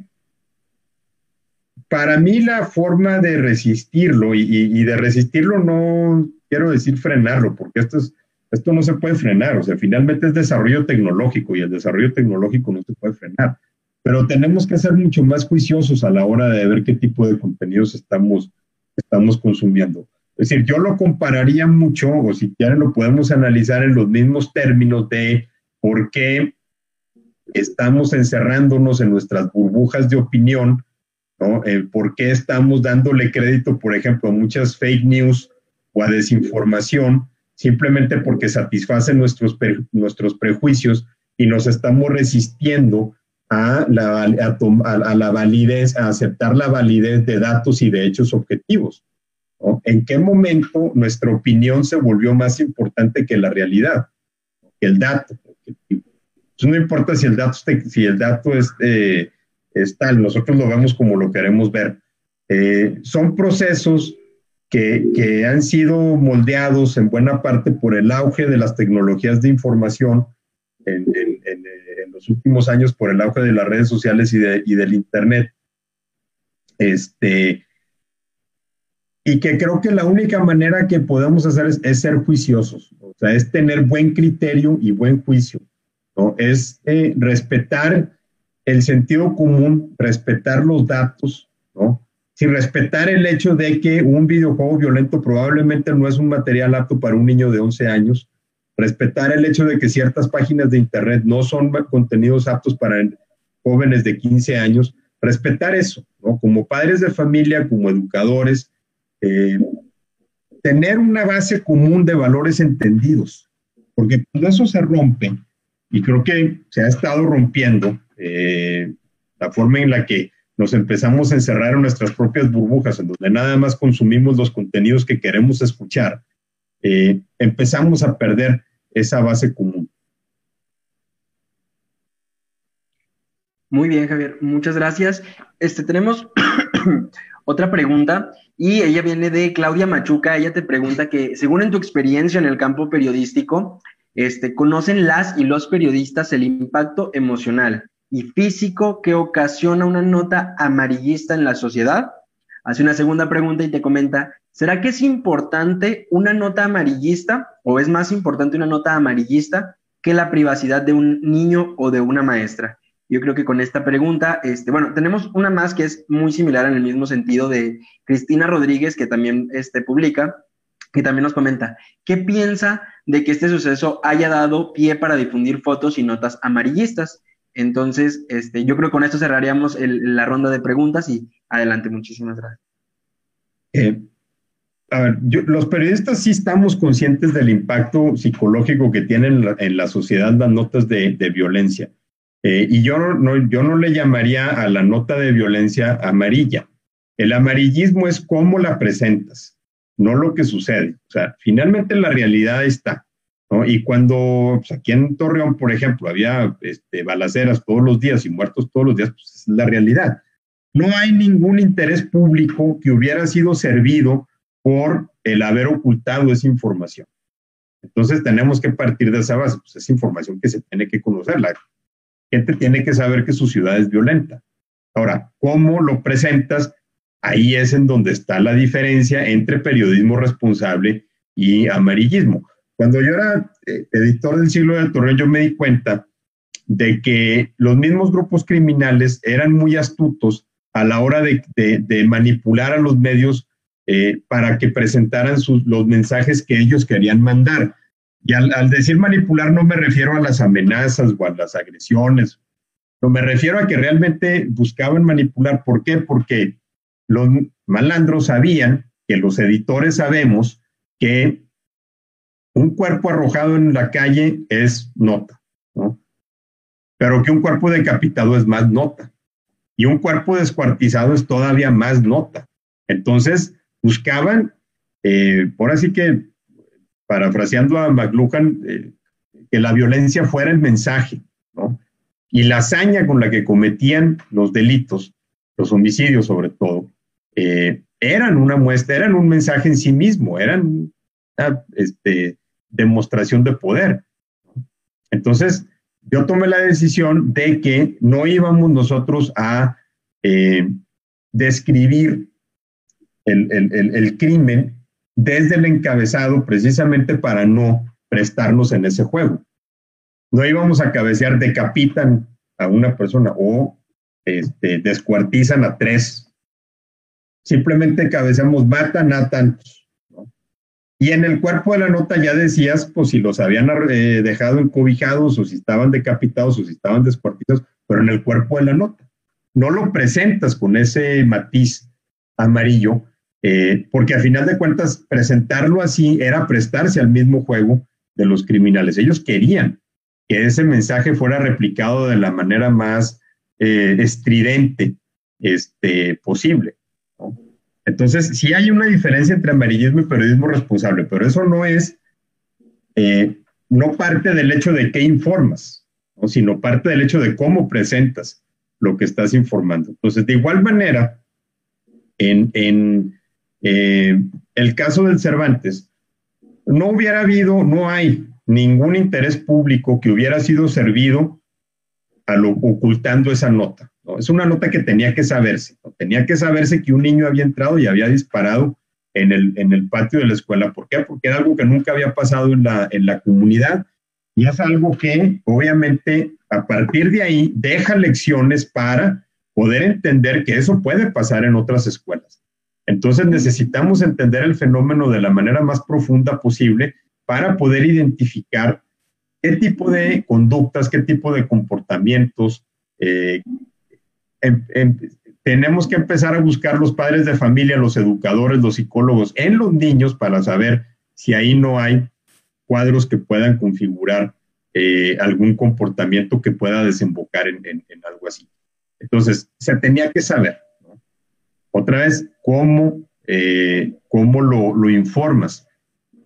para mí la forma de resistirlo y, de resistirlo no quiero decir frenarlo, porque esto, es, esto no se puede frenar, o sea, finalmente es desarrollo tecnológico y el desarrollo tecnológico no se puede frenar, pero tenemos que ser mucho más juiciosos a la hora de ver qué tipo de contenidos estamos, estamos consumiendo. Es decir, yo lo compararía mucho, o si quieren lo podemos analizar en los mismos términos de por qué estamos encerrándonos en nuestras burbujas de opinión, ¿no? Eh, ¿Por qué estamos dándole crédito, por ejemplo, a muchas fake news o a desinformación simplemente porque satisfacen nuestros, nuestros prejuicios y nos estamos resistiendo a la, a, a la validez, a aceptar la validez de datos y de hechos objetivos? ¿En qué momento nuestra opinión se volvió más importante que la realidad, que el dato objetivo? No importa si el dato, si el dato es, eh, es, tal, nosotros lo vemos como lo queremos ver. Eh, son procesos que, han sido moldeados en buena parte por el auge de las tecnologías de información en, en, en, en los últimos años, por el auge de las redes sociales y del Internet. Este, y que creo que la única manera que podemos hacer es, es ser juiciosos, o sea, es tener buen criterio y buen juicio. ¿No? Es eh, respetar el sentido común, respetar los datos, ¿no? Sin respetar el hecho de que un videojuego violento probablemente no es un material apto para un niño de 11 años, respetar el hecho de que ciertas páginas de Internet no son contenidos aptos para jóvenes de 15 años, respetar eso, ¿no? Como padres de familia, como educadores, eh, tener una base común de valores entendidos, porque cuando eso se rompe, y creo que se ha estado rompiendo, eh, la forma en la que nos empezamos a encerrar en nuestras propias burbujas, en donde nada más consumimos los contenidos que queremos escuchar, eh, empezamos a perder esa base común. Muy bien, Javier, muchas gracias. Este, tenemos (coughs) otra pregunta y ella viene de Claudia Machuca. Ella te pregunta que, según en tu experiencia en el campo periodístico, este, ¿conocen las y los periodistas el impacto emocional y físico que ocasiona una nota amarillista en la sociedad? Hace una segunda pregunta y te comenta, ¿será que es importante una nota amarillista o es más importante una nota amarillista que la privacidad de un niño o de una maestra? Yo creo que con esta pregunta, este, bueno, tenemos una más que es muy similar en el mismo sentido de Cristina Rodríguez, que también este, publica, que también nos comenta, ¿qué piensa de que este suceso haya dado pie para difundir fotos y notas amarillistas? Entonces, este, yo creo que con esto cerraríamos la ronda de preguntas y adelante, muchísimas gracias. Eh, a ver, los periodistas sí estamos conscientes del impacto psicológico que tienen en la, sociedad las notas de violencia. Eh, y yo no, yo no le llamaría a la nota de violencia amarilla. El amarillismo es cómo la presentas, no lo que sucede. O sea, finalmente la realidad está. ¿no? Y cuando pues, aquí en Torreón, por ejemplo, había este, balaceras todos los días y muertos todos los días, pues es la realidad. No hay ningún interés público que hubiera sido servido por el haber ocultado esa información. Entonces tenemos que partir de esa base, pues es información que se tiene que conocer. La gente tiene que saber que su ciudad es violenta. Ahora, ¿cómo lo presentas? Ahí es en donde está la diferencia entre periodismo responsable y amarillismo. Cuando yo era eh, editor del siglo del Torreón, yo me di cuenta de que los mismos grupos criminales eran muy astutos a la hora de, manipular a los medios eh, para que presentaran los mensajes que ellos querían mandar. Y al, decir manipular no me refiero a las amenazas o a las agresiones, no me refiero a que realmente buscaban manipular. ¿Por qué? Porque los malandros sabían que los editores sabemos que un cuerpo arrojado en la calle es nota, ¿no? Pero que un cuerpo decapitado es más nota. Y un cuerpo descuartizado es todavía más nota. Entonces, buscaban, eh, por así que parafraseando a McLuhan, eh, que la violencia fuera el mensaje, ¿no? Y la hazaña con la que cometían los delitos, los homicidios sobre todo, eh, eran una muestra, eran un mensaje en sí mismo, eran una este, demostración de poder. Entonces, yo tomé la decisión de que no íbamos nosotros a eh, describir el, el, el crimen desde el encabezado precisamente para no prestarnos en ese juego. No íbamos a cabecear, decapitan a una persona o este, descuartizan a tres. Simplemente cabeceamos, matan a tantos. Y en el cuerpo de la nota ya decías, pues si los habían eh, dejado encobijados o si estaban decapitados o si estaban descuartizados, pero en el cuerpo de la nota. No lo presentas con ese matiz amarillo, eh, porque a final de cuentas presentarlo así era prestarse al mismo juego de los criminales. Ellos querían que ese mensaje fuera replicado de la manera más eh, estridente este, posible. Entonces, sí hay una diferencia entre amarillismo y periodismo responsable, pero eso no es, eh, no parte del hecho de qué informas, sino parte del hecho de cómo presentas lo que estás informando. Entonces, de igual manera, en, en eh, el caso del Cervantes, no hubiera habido, no hay ningún interés público que hubiera sido servido a lo, ocultando esa nota. Es una nota que tenía que saberse. Tenía que saberse que un niño había entrado y había disparado en el, en el patio de la escuela. ¿Por qué? Porque era algo que nunca había pasado en la, en la comunidad y es algo que obviamente a partir de ahí deja lecciones para poder entender que eso puede pasar en otras escuelas. Entonces necesitamos entender el fenómeno de la manera más profunda posible para poder identificar qué tipo de conductas, qué tipo de comportamientos. Eh, em, em, tenemos que empezar a buscar los padres de familia, los educadores, los psicólogos en los niños para saber si ahí no hay cuadros que puedan configurar eh, algún comportamiento que pueda desembocar en, algo así. Entonces, se tenía que saber, otra vez, cómo, eh, cómo lo, informas.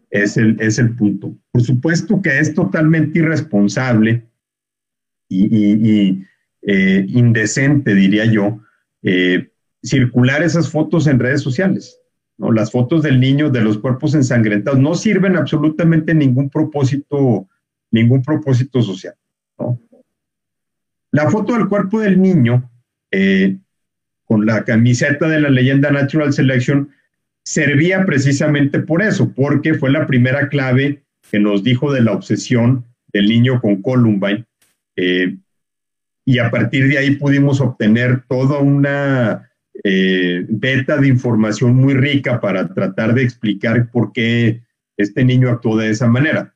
Es el, es el punto. Por supuesto que es totalmente irresponsable y, eh, indecente, diría yo, circular esas fotos en redes sociales. ¿no? Las fotos del niño, de los cuerpos ensangrentados, no sirven absolutamente ningún propósito ningún propósito social. La foto del cuerpo del niño, eh, con la camiseta de la leyenda Natural Selection, servía precisamente por eso, porque fue la primera clave que nos dijo de la obsesión del niño con Columbine. Eh, y a partir de ahí pudimos obtener toda una eh, beta de información muy rica para tratar de explicar por qué este niño actuó de esa manera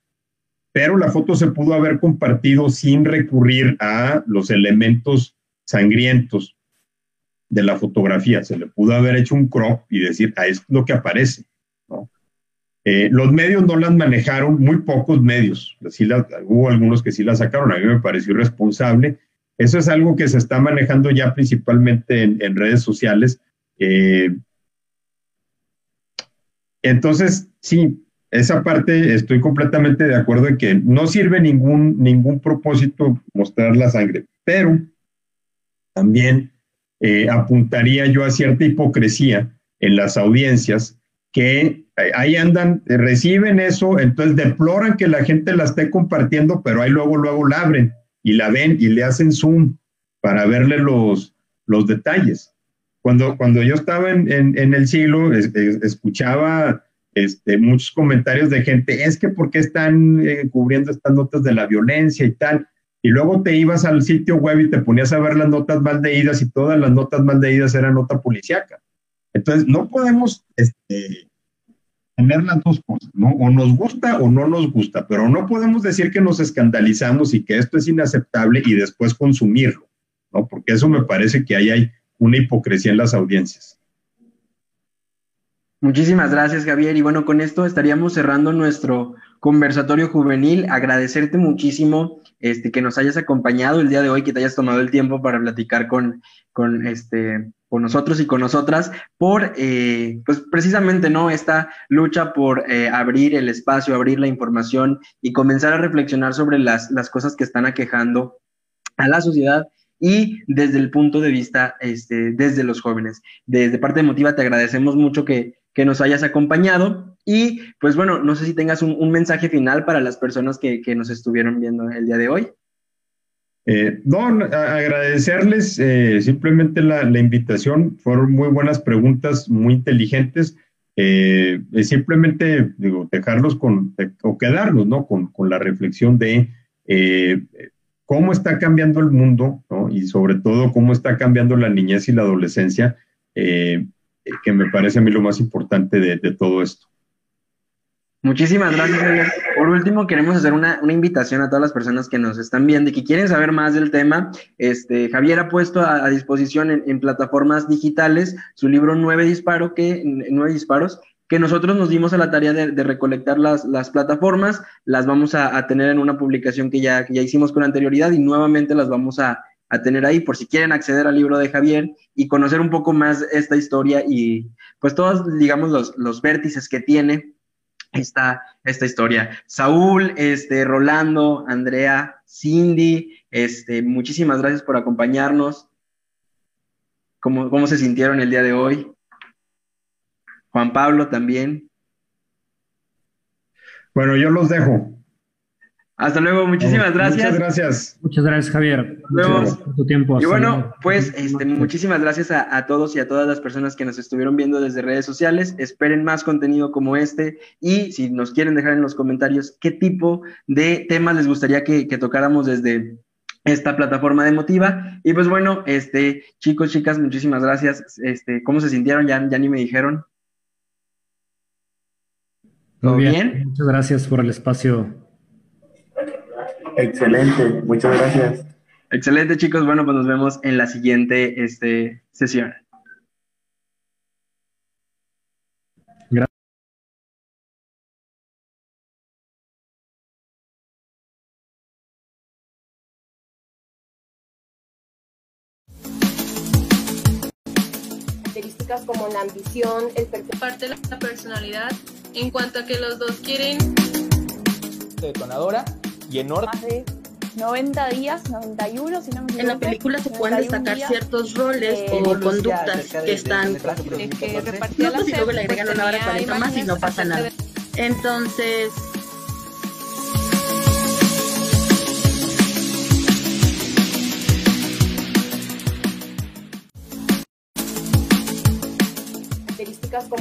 pero la foto se pudo haber compartido sin recurrir a los elementos sangrientos de la fotografía. Se le pudo haber hecho un crop y decir, ah, es lo que aparece. Eh, los medios no las manejaron, muy pocos medios. hubo algunos que sí la sacaron, a mí me pareció irresponsable. Eso es algo que se está manejando ya principalmente en, redes sociales. Eh, entonces, sí, esa parte estoy completamente de acuerdo en que no sirve ningún, ningún propósito mostrar la sangre, pero también eh, apuntaría yo a cierta hipocresía en las audiencias que ahí andan, reciben eso, entonces deploran que la gente la esté compartiendo, pero ahí luego, luego la abren y la ven y le hacen zoom para verle los, los detalles. Cuando, cuando yo estaba en, el siglo, escuchaba este, muchos comentarios de gente, es que ¿por qué están eh, cubriendo estas notas de la violencia y tal? Y luego te ibas al sitio web y te ponías a ver las notas mal leídas y todas las notas mal leídas eran nota policíaca. Entonces, no podemos este, tener las dos cosas, ¿no? O nos gusta o no nos gusta, pero no podemos decir que nos escandalizamos y que esto es inaceptable y después consumirlo, ¿no? Porque eso me parece que ahí hay una hipocresía en las audiencias. Muchísimas gracias, Javier. Y bueno, con esto estaríamos cerrando nuestro conversatorio juvenil. Agradecerte muchísimo este, que nos hayas acompañado el día de hoy, que te hayas tomado el tiempo para platicar con, con, este, con nosotros y con nosotras por, eh, pues precisamente, ¿no? Esta lucha por eh, abrir el espacio, abrir la información y comenzar a reflexionar sobre las, las cosas que están aquejando a la sociedad y desde el punto de vista, este, desde los jóvenes. Desde parte de Motiva te agradecemos mucho que, que nos hayas acompañado. Y pues bueno, no sé si tengas un, mensaje final para las personas que, nos estuvieron viendo el día de hoy. Eh, no, agradecerles eh, simplemente la, invitación. Fueron muy buenas preguntas, muy inteligentes. Eh, simplemente digo, dejarlos con, o quedarnos ¿no? con, con la reflexión de cómo está cambiando el mundo ¿no? y sobre todo cómo está cambiando la niñez y la adolescencia que me parece a mí lo más importante de, todo esto. Muchísimas gracias, Javier. Por último, queremos hacer una, invitación a todas las personas que nos están viendo y que quieren saber más del tema. Este, Javier ha puesto a, disposición en, plataformas digitales su libro Nueve, Disparo, que, Nueve Disparos, que nosotros nos dimos a la tarea de, recolectar las, las, plataformas, las vamos a, tener en una publicación que ya, que ya hicimos con anterioridad y nuevamente las vamos a, a tener ahí por si quieren acceder al libro de Javier y conocer un poco más esta historia y pues todos, digamos, los, los vértices que tiene esta, esta historia. Saúl, este, Rolando, Andrea, Cindy, este, muchísimas gracias por acompañarnos. ¿Cómo, ¿Cómo se sintieron el día de hoy? Juan Pablo también. Bueno, yo los dejo. Hasta luego, muchísimas gracias. Muchas gracias. Muchas gracias, Javier. Muchas por tu tiempo. Y bueno, pues este, muchísimas gracias a, todos y a todas las personas que nos estuvieron viendo desde redes sociales. Esperen más contenido como este y si nos quieren dejar en los comentarios qué tipo de temas les gustaría que, tocáramos desde esta plataforma de Motiva. Y pues bueno, este, chicos, chicas, muchísimas gracias. Este, ¿cómo se sintieron? Ya, ya ni me dijeron. ¿Todo bien? Muchas gracias por el espacio Excelente, muchas gracias. Excelente, chicos. Bueno, pues nos vemos en la siguiente este, sesión. características como la ambición, el parte de la personalidad, en cuanto a que los dos quieren detonadora y en orden. Más de 90 días, 91, si no me En la película se pueden destacar ciertos roles o conductas que están que repartía no, pues, y luego le agregan una hora 40 más y no pasa nada. Entonces, características como